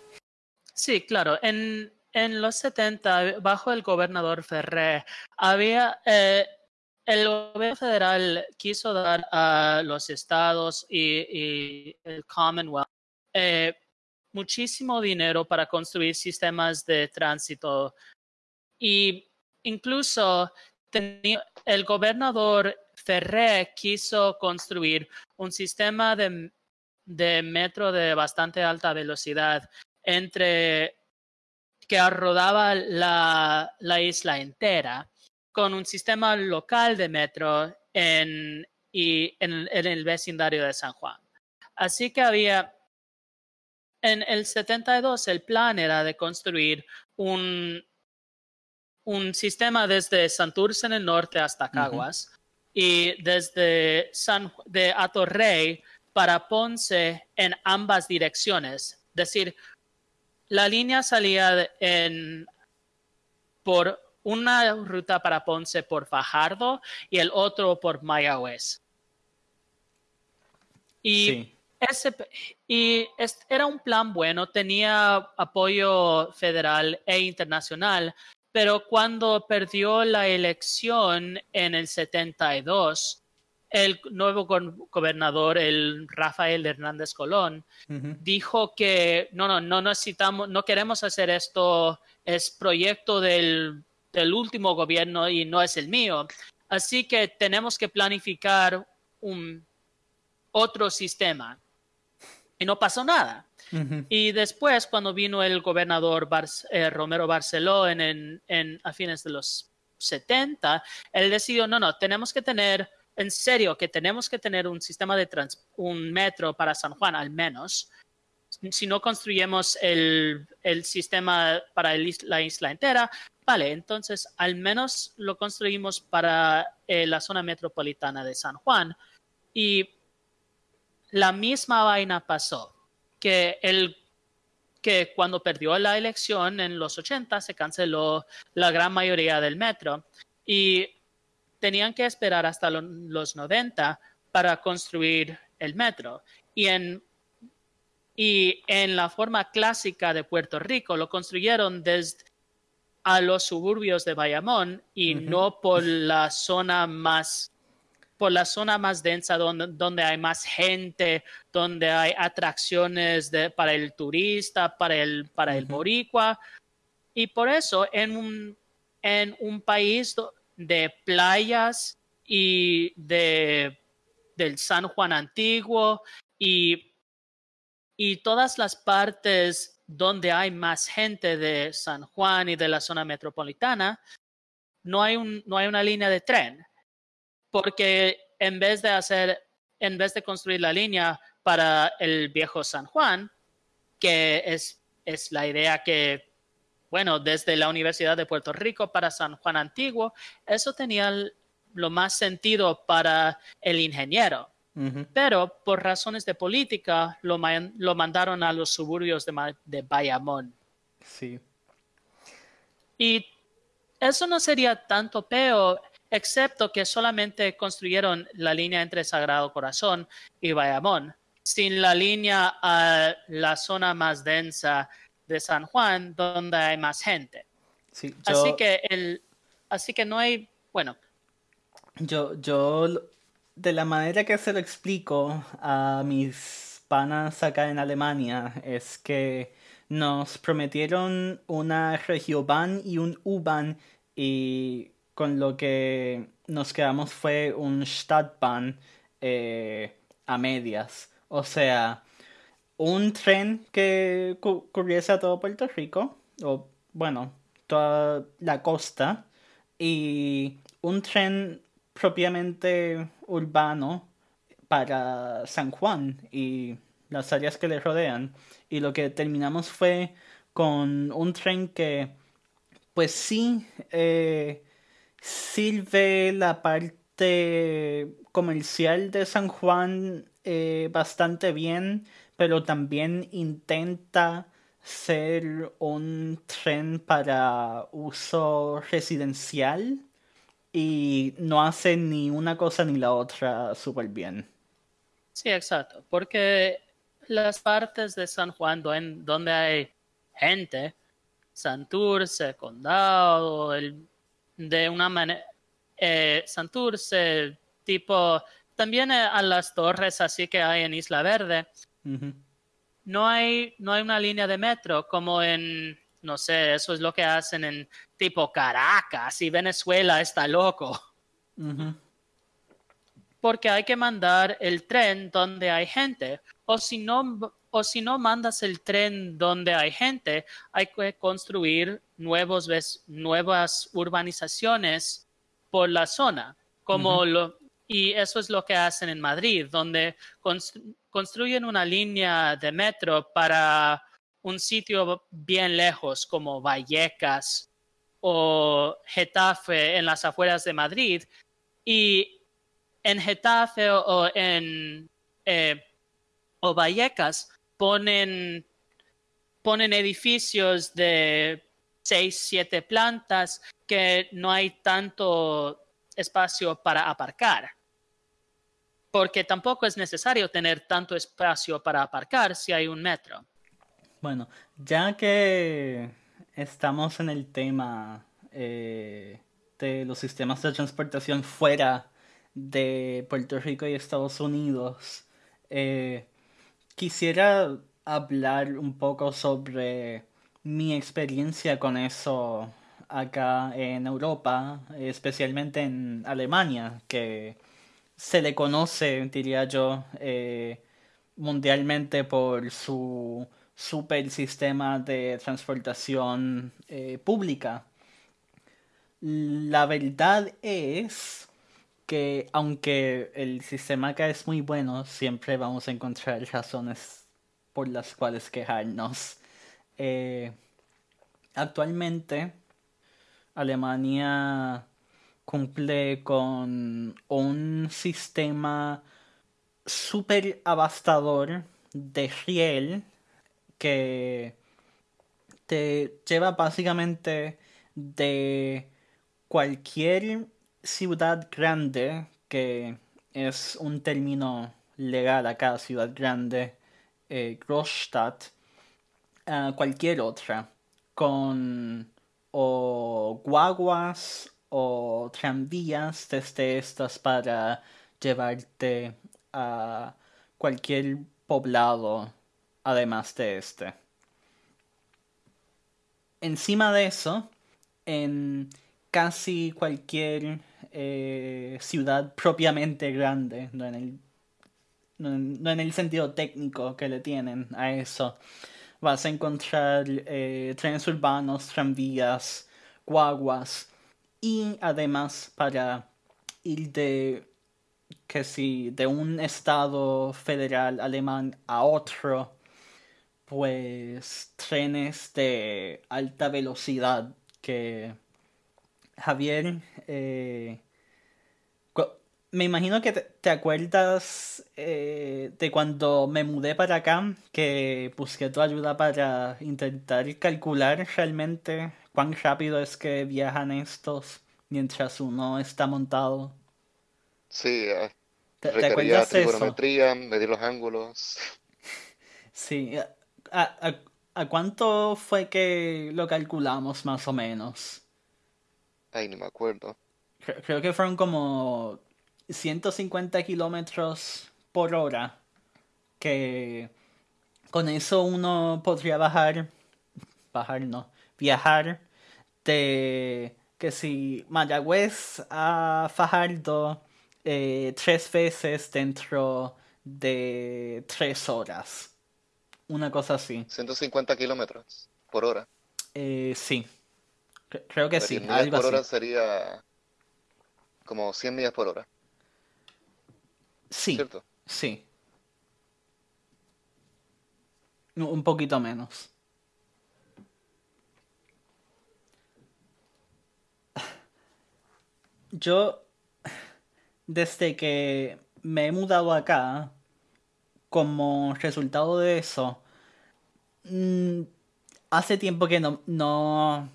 Sí, claro. En, en los 70, bajo el gobernador Ferré, había eh, el gobierno federal quiso dar a los estados y, y el Commonwealth eh, muchísimo dinero para construir sistemas de tránsito y incluso tenía- el gobernador Ferré quiso construir un sistema de de metro de bastante alta velocidad entre que rodaba la, la isla entera con un sistema local de metro en, y en, en, el vecindario de San Juan. Así que había, en el 72 el plan era de construir un, un sistema desde Santurce en el norte hasta Caguas uh -huh. y desde San, de Atorrey para Ponce en ambas direcciones. Es decir, la línea salía en, por una ruta para Ponce por Fajardo y el otro por Mayagüez. Y, sí. ese, y era un plan bueno, tenía apoyo federal e internacional, pero cuando perdió la elección en el 72, el nuevo gobernador, el Rafael Hernández Colón, uh -huh. dijo que no, no, no necesitamos, no queremos hacer esto, es proyecto del, del último gobierno y no es el mío. Así que tenemos que planificar un otro sistema. Y no pasó nada. Uh -huh. Y después, cuando vino el gobernador Bar eh, Romero Barceló en, en, en, a fines de los 70, él decidió, no, no, tenemos que tener en serio que tenemos que tener un sistema de trans, un metro para San Juan al menos. Si no construyemos el, el sistema para la isla entera, vale, entonces al menos lo construimos para eh, la zona metropolitana de San Juan. Y la misma vaina pasó, que, el, que cuando perdió la elección en los 80 se canceló la gran mayoría del metro. Y tenían que esperar hasta lo, los 90 para construir el metro. Y en, y en la forma clásica de Puerto Rico lo construyeron desde a los suburbios de Bayamón y uh -huh. no por la zona más por la zona más densa donde, donde hay más gente, donde hay atracciones de, para el turista, para el, para uh -huh. el boricua. Y por eso en un, en un país de playas y de, del San Juan Antiguo y, y todas las partes donde hay más gente de San Juan y de la zona metropolitana, no hay, un, no hay una línea de tren, porque en vez de hacer, en vez de construir la línea para el viejo San Juan, que es, es la idea que bueno, desde la Universidad de Puerto Rico para San Juan Antiguo, eso tenía lo más sentido para el ingeniero. Uh -huh. Pero por razones de política lo, man lo mandaron a los suburbios de, de, Bayamón. Sí. Y eso no sería tanto peor, excepto que solamente construyeron la línea entre Sagrado Corazón y Bayamón, sin la línea a la zona más densa de San Juan donde hay más gente. Sí, yo, así que el así que no hay, bueno, yo yo de la manera que se lo explico a mis panas acá en Alemania es que nos prometieron una regioban y un U-Bahn y con lo que nos quedamos fue un Stadtbahn eh, a medias. O sea, un tren que cu cubriese a todo Puerto Rico, o bueno, toda la costa, y un tren propiamente urbano para San Juan y las áreas que le rodean. Y lo que terminamos fue con un tren que, pues sí, eh, sirve la parte comercial de San Juan eh, bastante bien, pero también intenta ser un tren para uso residencial y no hace ni una cosa ni la otra súper bien. Sí, exacto, porque las partes de San Juan donde hay gente, Santurce, Condado, el, de una manera, eh, Santurce, tipo, también a las torres así que hay en Isla Verde, Uh -huh. No hay, no hay una línea de metro como en, no sé, eso es lo que hacen en tipo Caracas y Venezuela está loco. Uh -huh. porque hay que mandar el tren donde hay gente. O si no, o si no mandas el tren donde hay gente, hay que construir nuevos, nuevas urbanizaciones por la zona, como lo, y eso es lo que hacen en Madrid, donde construyen una línea de metro para un sitio bien lejos, como Vallecas o Getafe en las afueras de Madrid. Y en Getafe o en eh, o Vallecas ponen, ponen edificios de seis, siete plantas que no hay tanto espacio para aparcar. Porque tampoco es necesario tener tanto espacio para aparcar si hay un metro. Bueno, ya que estamos en el tema eh, de los sistemas de transportación fuera de Puerto Rico y Estados Unidos, eh, quisiera hablar un poco sobre mi experiencia con eso acá en Europa, especialmente en Alemania, que se le conoce, diría yo, eh, mundialmente por su super sistema de transportación eh, pública. La verdad es que aunque el sistema acá es muy bueno, siempre vamos a encontrar razones por las cuales quejarnos. Eh, actualmente, Alemania cumple con un sistema súper abastador de riel que te lleva básicamente de cualquier ciudad grande, que es un término legal acá, ciudad grande, eh, Großstadt, a cualquier otra, con o guaguas o tranvías desde estas para llevarte a cualquier poblado además de este. Encima de eso, en casi cualquier eh, ciudad propiamente grande, no en, el, no, en, el sentido técnico que le tienen a eso. Vas a encontrar eh, trenes urbanos, tranvías, guaguas y además para ir de que si de un estado federal alemán a otro, pues trenes de alta velocidad que Javier, eh, me imagino que te, acuerdas eh, de cuando me mudé para acá, que busqué tu ayuda para intentar calcular realmente cuán rápido es que viajan estos mientras uno está montado. Sí, eh, ¿Te, requería trigonometría, medir los ángulos. <laughs> Sí, ¿A, a cuánto fue que lo calculamos más o menos? Ay, no me acuerdo. Creo, que fueron como 150 kilómetros por hora. Que con eso uno podría bajar. Bajar no. Viajar de. Que si Mayagüez a Fajardo eh, tres veces dentro de tres horas. Una cosa así. 150 kilómetros por hora. Eh, sí. Creo que sí. Millas por hora sería como 100 millas por hora. Sí. ¿Cierto? Sí. Un poquito menos. Yo, desde que me he mudado acá, como resultado de eso, mm, hace tiempo que no, no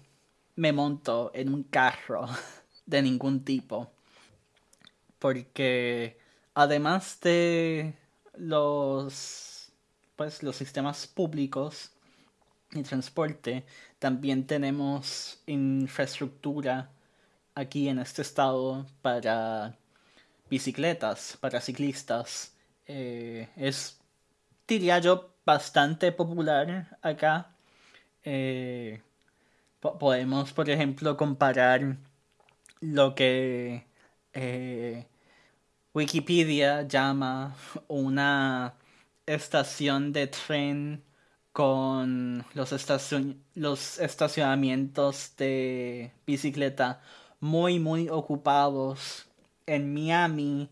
me monto en un carro <laughs> de ningún tipo. Porque además de los pues los sistemas públicos y transporte, también tenemos infraestructura aquí en este estado para bicicletas, para ciclistas. Eh, es, diría yo, bastante popular acá. Eh, podemos, por ejemplo, comparar lo que eh, Wikipedia llama una estación de tren con los, los estacionamientos de bicicleta muy muy ocupados en Miami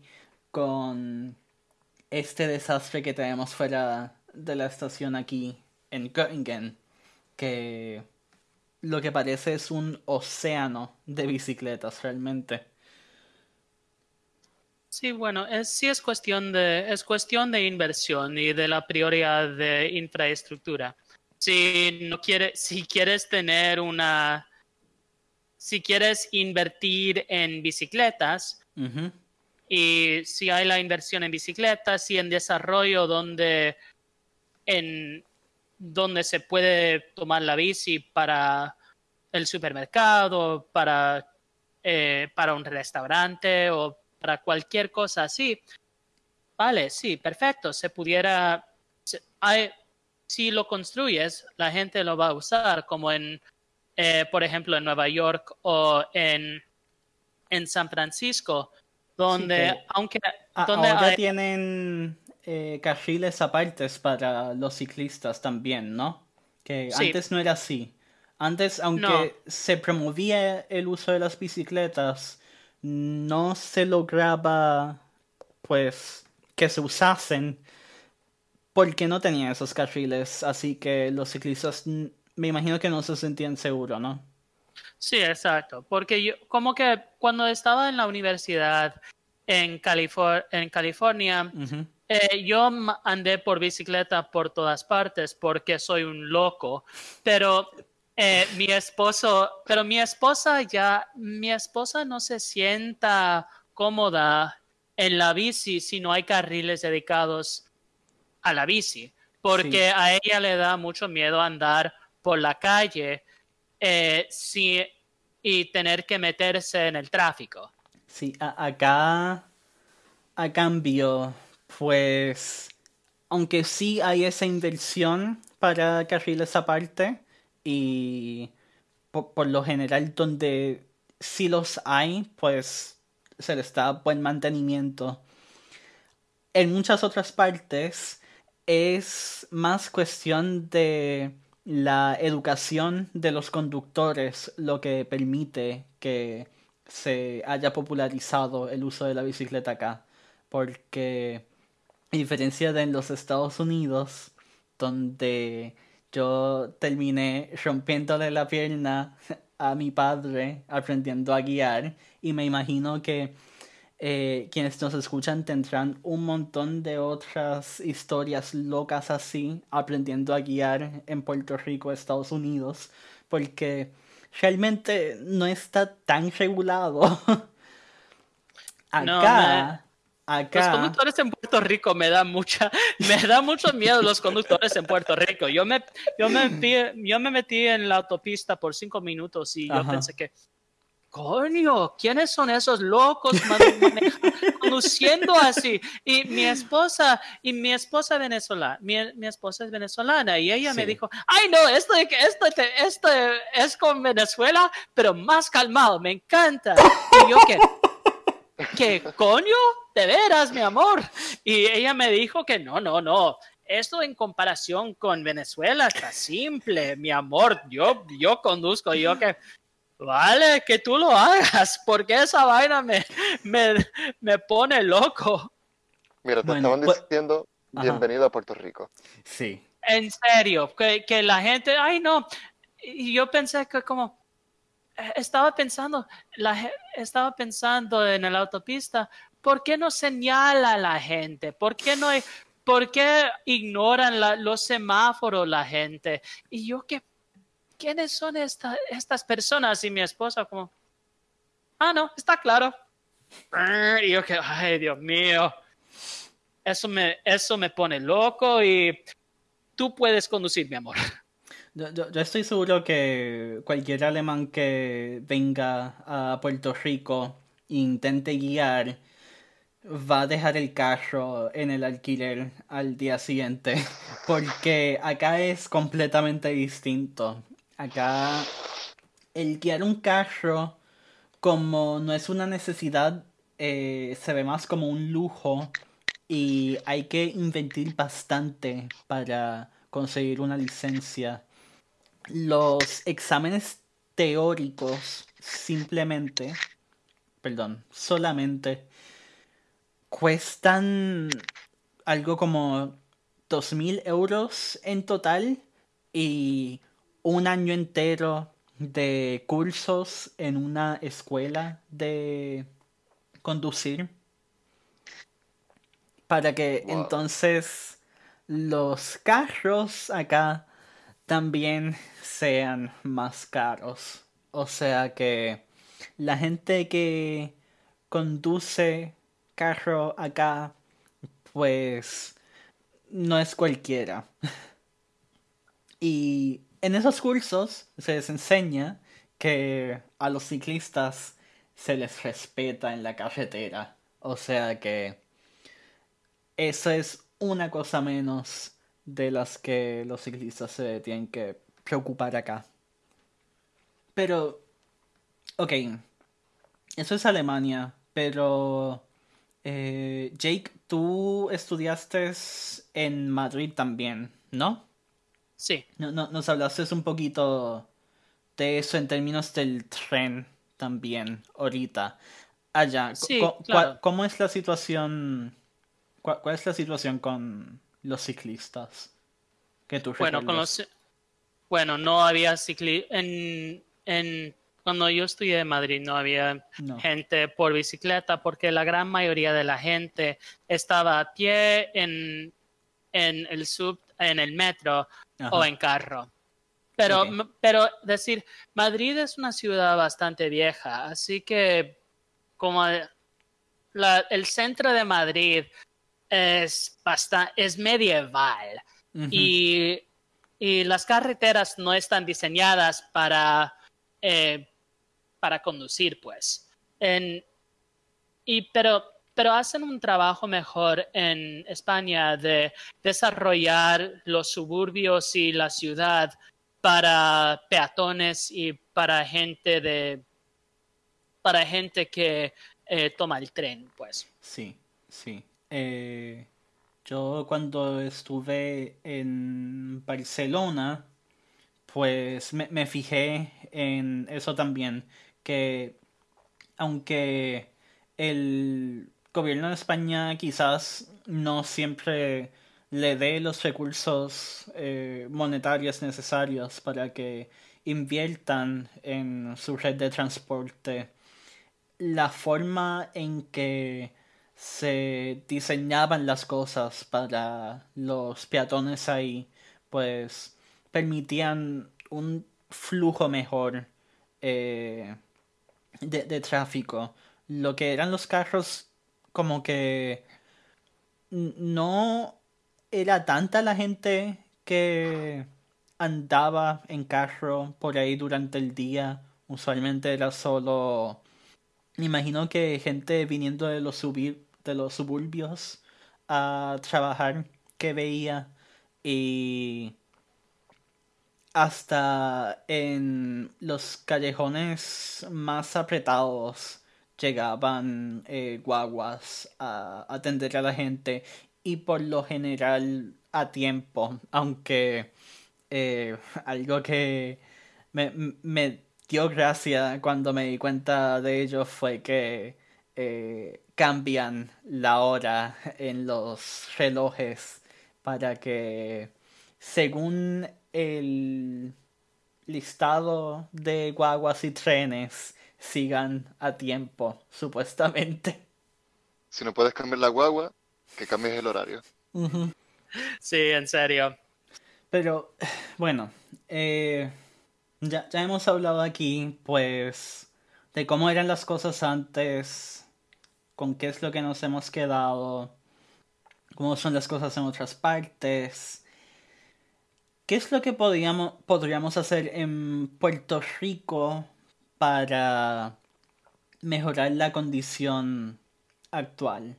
con este desastre que tenemos fuera de la estación aquí en Göttingen que lo que parece es un océano de bicicletas realmente. Sí, bueno, es, sí es cuestión de es cuestión de inversión y de la prioridad de infraestructura. Si no quiere, si quieres tener una, si quieres invertir en bicicletas y si hay la inversión en bicicletas y en desarrollo donde en donde se puede tomar la bici para el supermercado, para, eh, para un restaurante o para cualquier cosa así. Vale, sí, perfecto. Se pudiera, si lo construyes, la gente lo va a usar, como en, eh, por ejemplo, en Nueva York o en, en San Francisco, donde, aunque... donde ahora tienen eh, carriles apartes para los ciclistas también, ¿no? Que antes no era así. Antes, aunque se promovía el uso de las bicicletas, no se lograba, pues, que se usasen porque no tenían esos carriles, así que los ciclistas me imagino que no se sentían seguros, ¿no? Sí, exacto, porque yo como que cuando estaba en la universidad en, en California, eh, yo andé por bicicleta por todas partes porque soy un loco, pero eh, mi esposo, pero mi esposa ya, mi esposa no se sienta cómoda en la bici si no hay carriles dedicados a la bici, porque a ella le da mucho miedo andar por la calle eh, y tener que meterse en el tráfico. Sí, acá, a cambio, pues, aunque sí hay esa inversión para carriles aparte, y por, lo general donde sí los hay, pues se les da buen mantenimiento. En muchas otras partes es más cuestión de la educación de los conductores lo que permite que se haya popularizado el uso de la bicicleta acá. Porque, a diferencia de en los Estados Unidos, donde yo terminé rompiéndole la pierna <laughs> a mi padre aprendiendo a guiar y me imagino que eh, quienes nos escuchan tendrán un montón de otras historias locas así aprendiendo a guiar en Puerto Rico, Estados Unidos, porque realmente no está tan regulado. <laughs> Acá los conductores en Puerto Rico me da mucha, <laughs> me da mucho miedo los conductores en Puerto Rico. Yo me, yo me, yo me metí en la autopista por cinco minutos y yo pensé que, coño, ¿quiénes son esos locos conduciendo así? Y mi esposa, y mi esposa venezolana, mi, mi esposa es venezolana y ella me dijo, ay no, esto, esto, esto es con Venezuela, pero más calmado, me encanta. Y yo que ¿Qué coño? ¿De veras, mi amor? Y ella me dijo que no, no, no. Esto en comparación con Venezuela está simple, mi amor. Yo, yo conduzco, yo que vale que tú lo hagas, porque esa vaina me, me, pone loco. Mira, te estaban pues, diciendo bienvenido a Puerto Rico. Sí. En serio, que, que la gente, ay no, y yo pensé que como, estaba pensando, la, estaba pensando en la autopista, ¿por qué no señala a la gente? ¿Por qué no hay, por qué ignoran los semáforos la gente? Y yo que, ¿quiénes son estas personas? Y mi esposa como, ah, no, está claro. Y yo que, ay, Dios mío, eso me, eso me pone loco y tú puedes conducir, mi amor. Yo, estoy seguro que cualquier alemán que venga a Puerto Rico e intente guiar va a dejar el carro en el alquiler al día siguiente. Porque acá es completamente distinto. Acá el guiar un carro como no es una necesidad eh, se ve más como un lujo y hay que invertir bastante para conseguir una licencia. Los exámenes teóricos simplemente, perdón, solamente cuestan algo como 2.000 euros en total y un año entero de cursos en una escuela de conducir para que Wow. entonces los carros acá también sean más caros. O sea que la gente que conduce carro acá, pues no es cualquiera. <laughs> Y en esos cursos se les enseña que a los ciclistas se les respeta en la carretera. O sea que eso es una cosa menos de las que los ciclistas se tienen que preocupar acá. Pero, ok, eso es Alemania, pero eh, Jake, tú estudiaste en Madrid también, ¿no? Sí, No, no- nos hablaste un poquito de eso en términos del tren también, ahorita. Allá, Sí, claro. ¿cómo es la situación? ¿Cuál es la situación con los ciclistas? Que tú bueno, con los, bueno, no había cicli en, en cuando yo estudié en Madrid no había No. gente por bicicleta porque la gran mayoría de la gente estaba a pie en, en el sub, en el metro Ajá. o en carro. Pero, pero decir, Madrid es una ciudad bastante vieja, así que como la- el centro de Madrid es bastante, es medieval y, y las carreteras no están diseñadas para, eh, para conducir, pues. En- y, pero, pero hacen un trabajo mejor en España de desarrollar los suburbios y la ciudad para peatones y para gente de para gente que eh, toma el tren, pues. Sí, sí. Eh, yo cuando estuve en Barcelona, pues me, me fijé en eso también, que aunque el gobierno de España quizás no siempre le dé los recursos eh, monetarios necesarios para que inviertan en su red de transporte, la forma en que se diseñaban las cosas para los peatones ahí, pues permitían un flujo mejor eh, de, de tráfico. Lo que eran los carros, como que no era tanta la gente que andaba en carro por ahí durante el día. Usualmente era solo me imagino que gente viniendo de los, subi- de los suburbios a trabajar que veía y hasta en los callejones más apretados llegaban eh, guaguas a atender a la gente y por lo general a tiempo, aunque eh, algo que me, dio gracia cuando me di cuenta de ello fue que eh, cambian la hora en los relojes para que según el listado de guaguas y trenes sigan a tiempo, supuestamente. Si no puedes cambiar la guagua, que cambies el horario. Sí, en serio. Pero bueno, eh, ya, ya hemos hablado aquí, pues, de cómo eran las cosas antes, con qué es lo que nos hemos quedado, cómo son las cosas en otras partes. ¿Qué es lo que podríamos, podríamos hacer en Puerto Rico para mejorar la condición actual?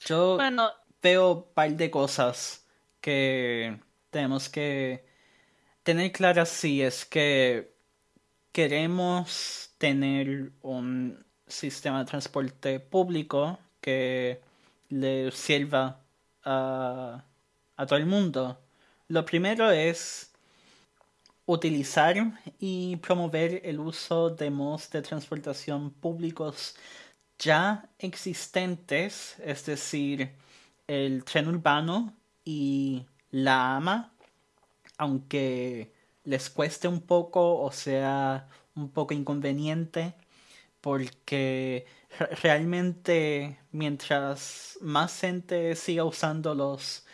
Yo Bueno, veo un par de cosas que tenemos que tener claras si es que queremos tener un sistema de transporte público que le sirva a, a todo el mundo. Lo primero es utilizar y promover el uso de modos de transportación públicos ya existentes, es decir, el tren urbano y la AMA, aunque les cueste un poco o sea un poco inconveniente, porque realmente mientras más gente siga usándolos,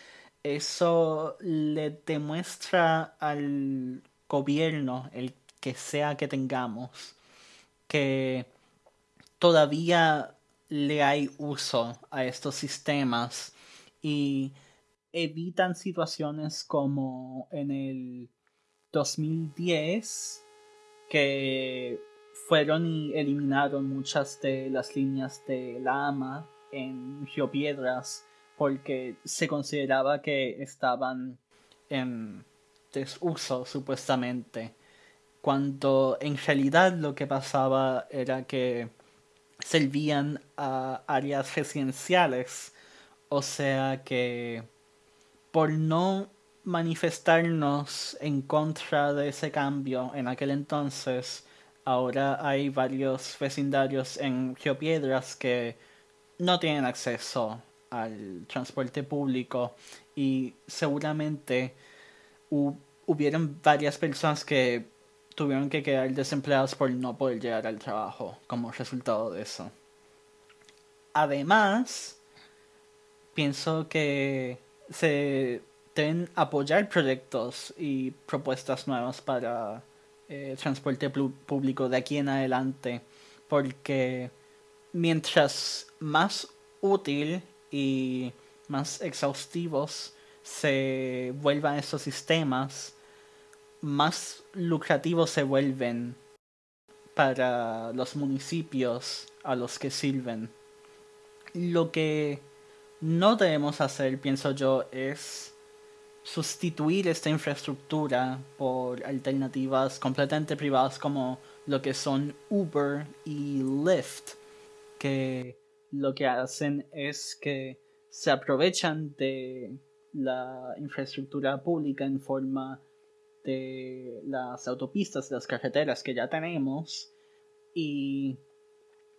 eso le demuestra al gobierno, el que sea que tengamos, que todavía le hay uso a estos sistemas y evitan situaciones como en el 2010 que fueron y eliminaron muchas de las líneas de la AMA en Río Piedras porque se consideraba que estaban en desuso supuestamente. Cuando en realidad lo que pasaba era que servían a áreas residenciales. O sea que por no manifestarnos en contra de ese cambio en aquel entonces, ahora hay varios vecindarios en Río Piedras que no tienen acceso al transporte público y seguramente hubieron varias personas que tuvieron que quedar desempleados por no poder llegar al trabajo como resultado de eso. Además, pienso que se deben apoyar proyectos y propuestas nuevas para eh, transporte público de aquí en adelante porque mientras más útil y más exhaustivos se vuelvan estos sistemas, más lucrativos se vuelven para los municipios a los que sirven. Lo que no debemos hacer, pienso yo, es sustituir esta infraestructura por alternativas completamente privadas como lo que son Uber y Lyft, que lo que hacen es que se aprovechan de la infraestructura pública en forma de las autopistas, las carreteras que ya tenemos y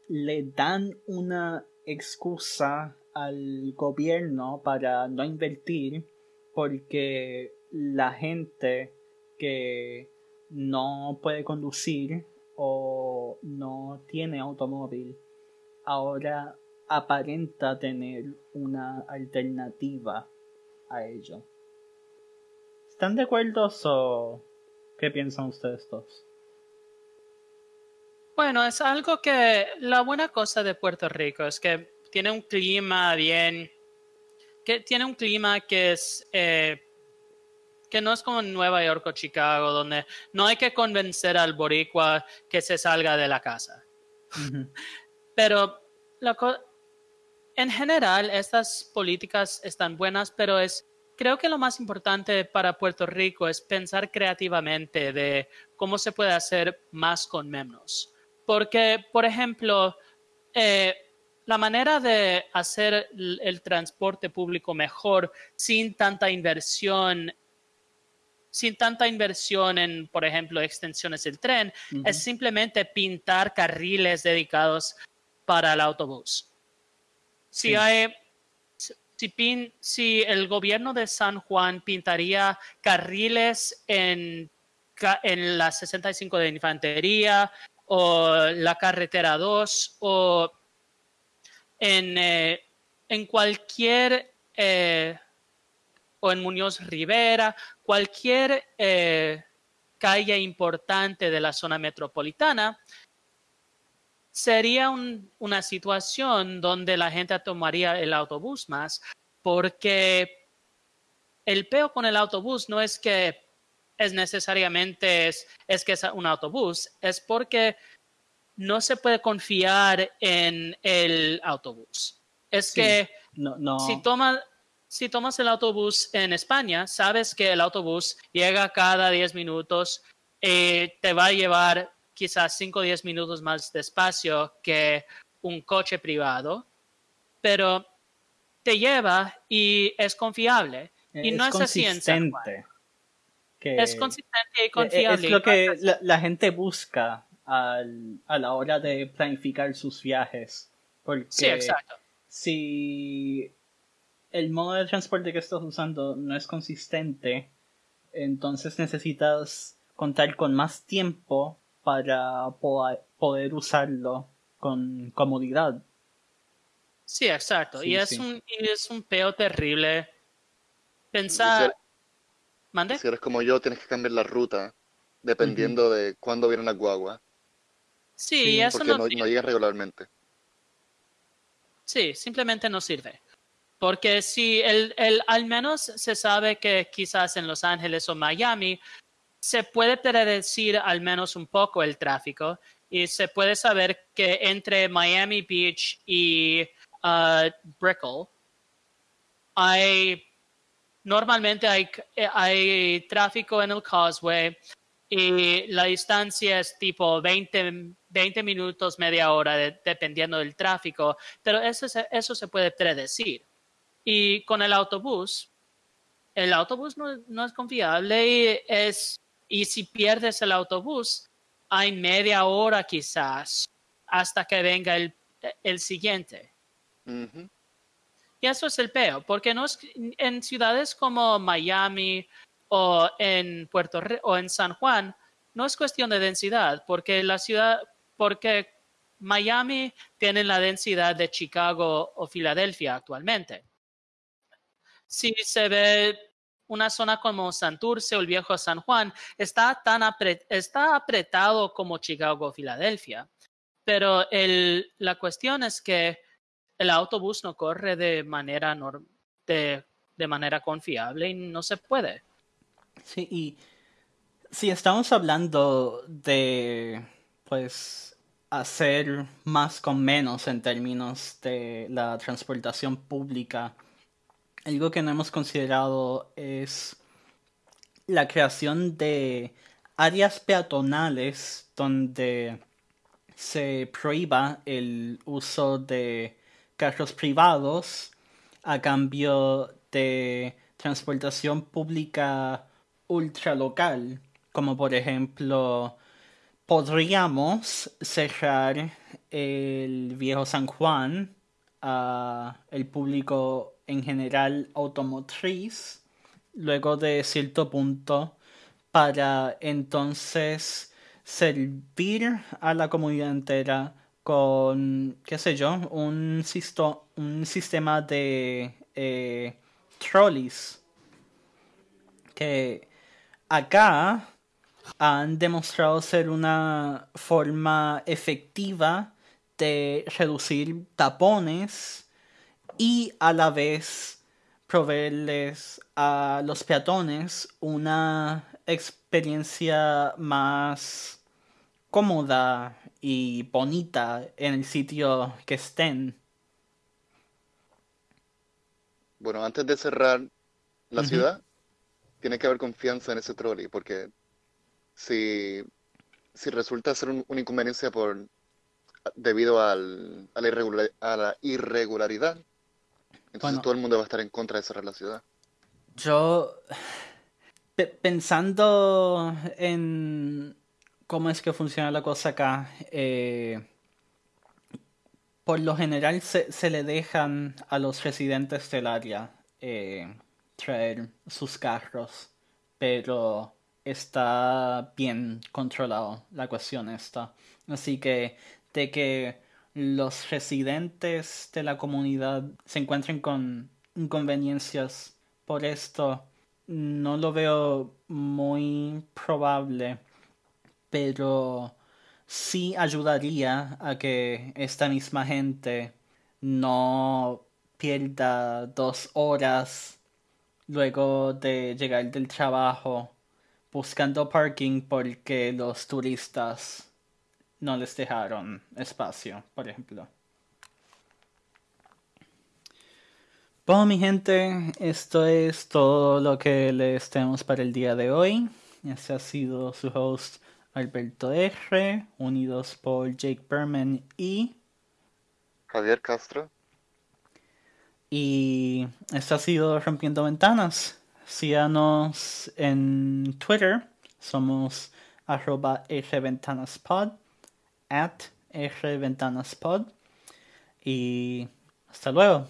le dan una excusa al gobierno para no invertir porque la gente que no puede conducir o no tiene automóvil ahora aparenta tener una alternativa a ello. ¿Están de acuerdo o qué piensan ustedes dos? Bueno, es algo que la buena cosa de Puerto Rico es que tiene un clima bien, que tiene un clima que es, eh, que no es como Nueva York o Chicago, donde no hay que convencer al boricua que se salga de la casa. <laughs> Pero en general estas políticas están buenas, pero es creo que lo más importante para Puerto Rico es pensar creativamente de cómo se puede hacer más con menos. Porque, por ejemplo, eh, la manera de hacer el, transporte público mejor sin tanta inversión sin tanta inversión en, por ejemplo, extensiones del tren, es simplemente pintar carriles dedicados para el autobús. Si hay, si, el gobierno de San Juan pintaría carriles en, la 65 de infantería o la carretera 2 o en, eh, cualquier, eh, o en Muñoz Rivera, cualquier eh, calle importante de la zona metropolitana, sería una situación donde la gente tomaría el autobús más, porque el peo con el autobús no es que es necesariamente es, es que es un autobús, es porque no se puede confiar en el autobús. Es que Si, si tomas el autobús en España, sabes que el autobús llega cada 10 minutos, eh, te va a llevar quizás 5 o 10 minutos más despacio que un coche privado, pero te lleva y es confiable. Y no es así en Juan. Es consistente y confiable. Es lo que la, gente busca al, a la hora de planificar sus viajes. Porque sí, exacto. Si el modo de transporte que estás usando no es consistente, entonces necesitas contar con más tiempo para poder usarlo con comodidad. Sí, exacto. y, es Un, es un peo terrible. Pensar... Si eres como yo, tienes que cambiar la ruta dependiendo de cuándo viene la guagua. Sí, eso porque no, no, llegan regularmente. Sí, simplemente no sirve. Porque si el, el, al menos se sabe que quizás en Los Ángeles o Miami se puede predecir al menos un poco el tráfico y se puede saber que entre Miami Beach y uh, Brickell hay normalmente hay, hay tráfico en el causeway y la distancia es tipo 20, 20 minutos, media hora, dependiendo del tráfico, pero eso, eso se puede predecir. Y con el autobús, el autobús no, no es confiable y, es, y si pierdes el autobús, hay media hora quizás hasta que venga el, el siguiente. Y eso es el peo, porque no es, en ciudades como Miami o en Puerto o en San Juan, no es cuestión de densidad, porque la ciudad, porque Miami tiene la densidad de Chicago o Filadelfia actualmente. Si se ve una zona como Santurce o el viejo San Juan, está tan está apretado como Chicago o Filadelfia. Pero el, la cuestión es que el autobús no corre de manera, de, de manera confiable y no se puede. Sí, y si estamos hablando de, pues, hacer más con menos en términos de la transportación pública, algo que no hemos considerado es la creación de áreas peatonales donde se prohíba el uso de carros privados a cambio de transportación pública ultralocal, como por ejemplo podríamos cerrar el viejo San Juan a el público en general automotriz luego de cierto punto para entonces servir a la comunidad entera con, qué sé yo, un, un sistema de eh, que acá han demostrado ser una forma efectiva de reducir tapones y a la vez proveerles a los peatones una experiencia más cómoda y bonita en el sitio que estén. Bueno, antes de cerrar la ciudad, tiene que haber confianza en ese trolley, porque si, si resulta ser un, una inconveniencia por debido al, a, la a la irregularidad, entonces todo el mundo va a estar en contra de cerrar la ciudad. Yo, <sighs> pensando en cómo es que funciona la cosa acá. Eh, por lo general se, le dejan a los residentes del área eh, traer sus carros, pero está bien controlado la cuestión esta. Así que de que los residentes de la comunidad se encuentren con inconveniencias por esto, no lo veo muy probable pero sí ayudaría a que esta misma gente no pierda dos horas luego de llegar del trabajo buscando parking porque los turistas no les dejaron espacio, por ejemplo. Bueno, mi gente, esto es todo lo que les tenemos para el día de hoy. Este ha sido su host Alberto R, unidos por Jake Berman y... Javier Castro. Y esto ha sido Rompiendo Ventanas. Síganos en Twitter. Somos arroba rventanaspod at rventanaspod. Y hasta luego.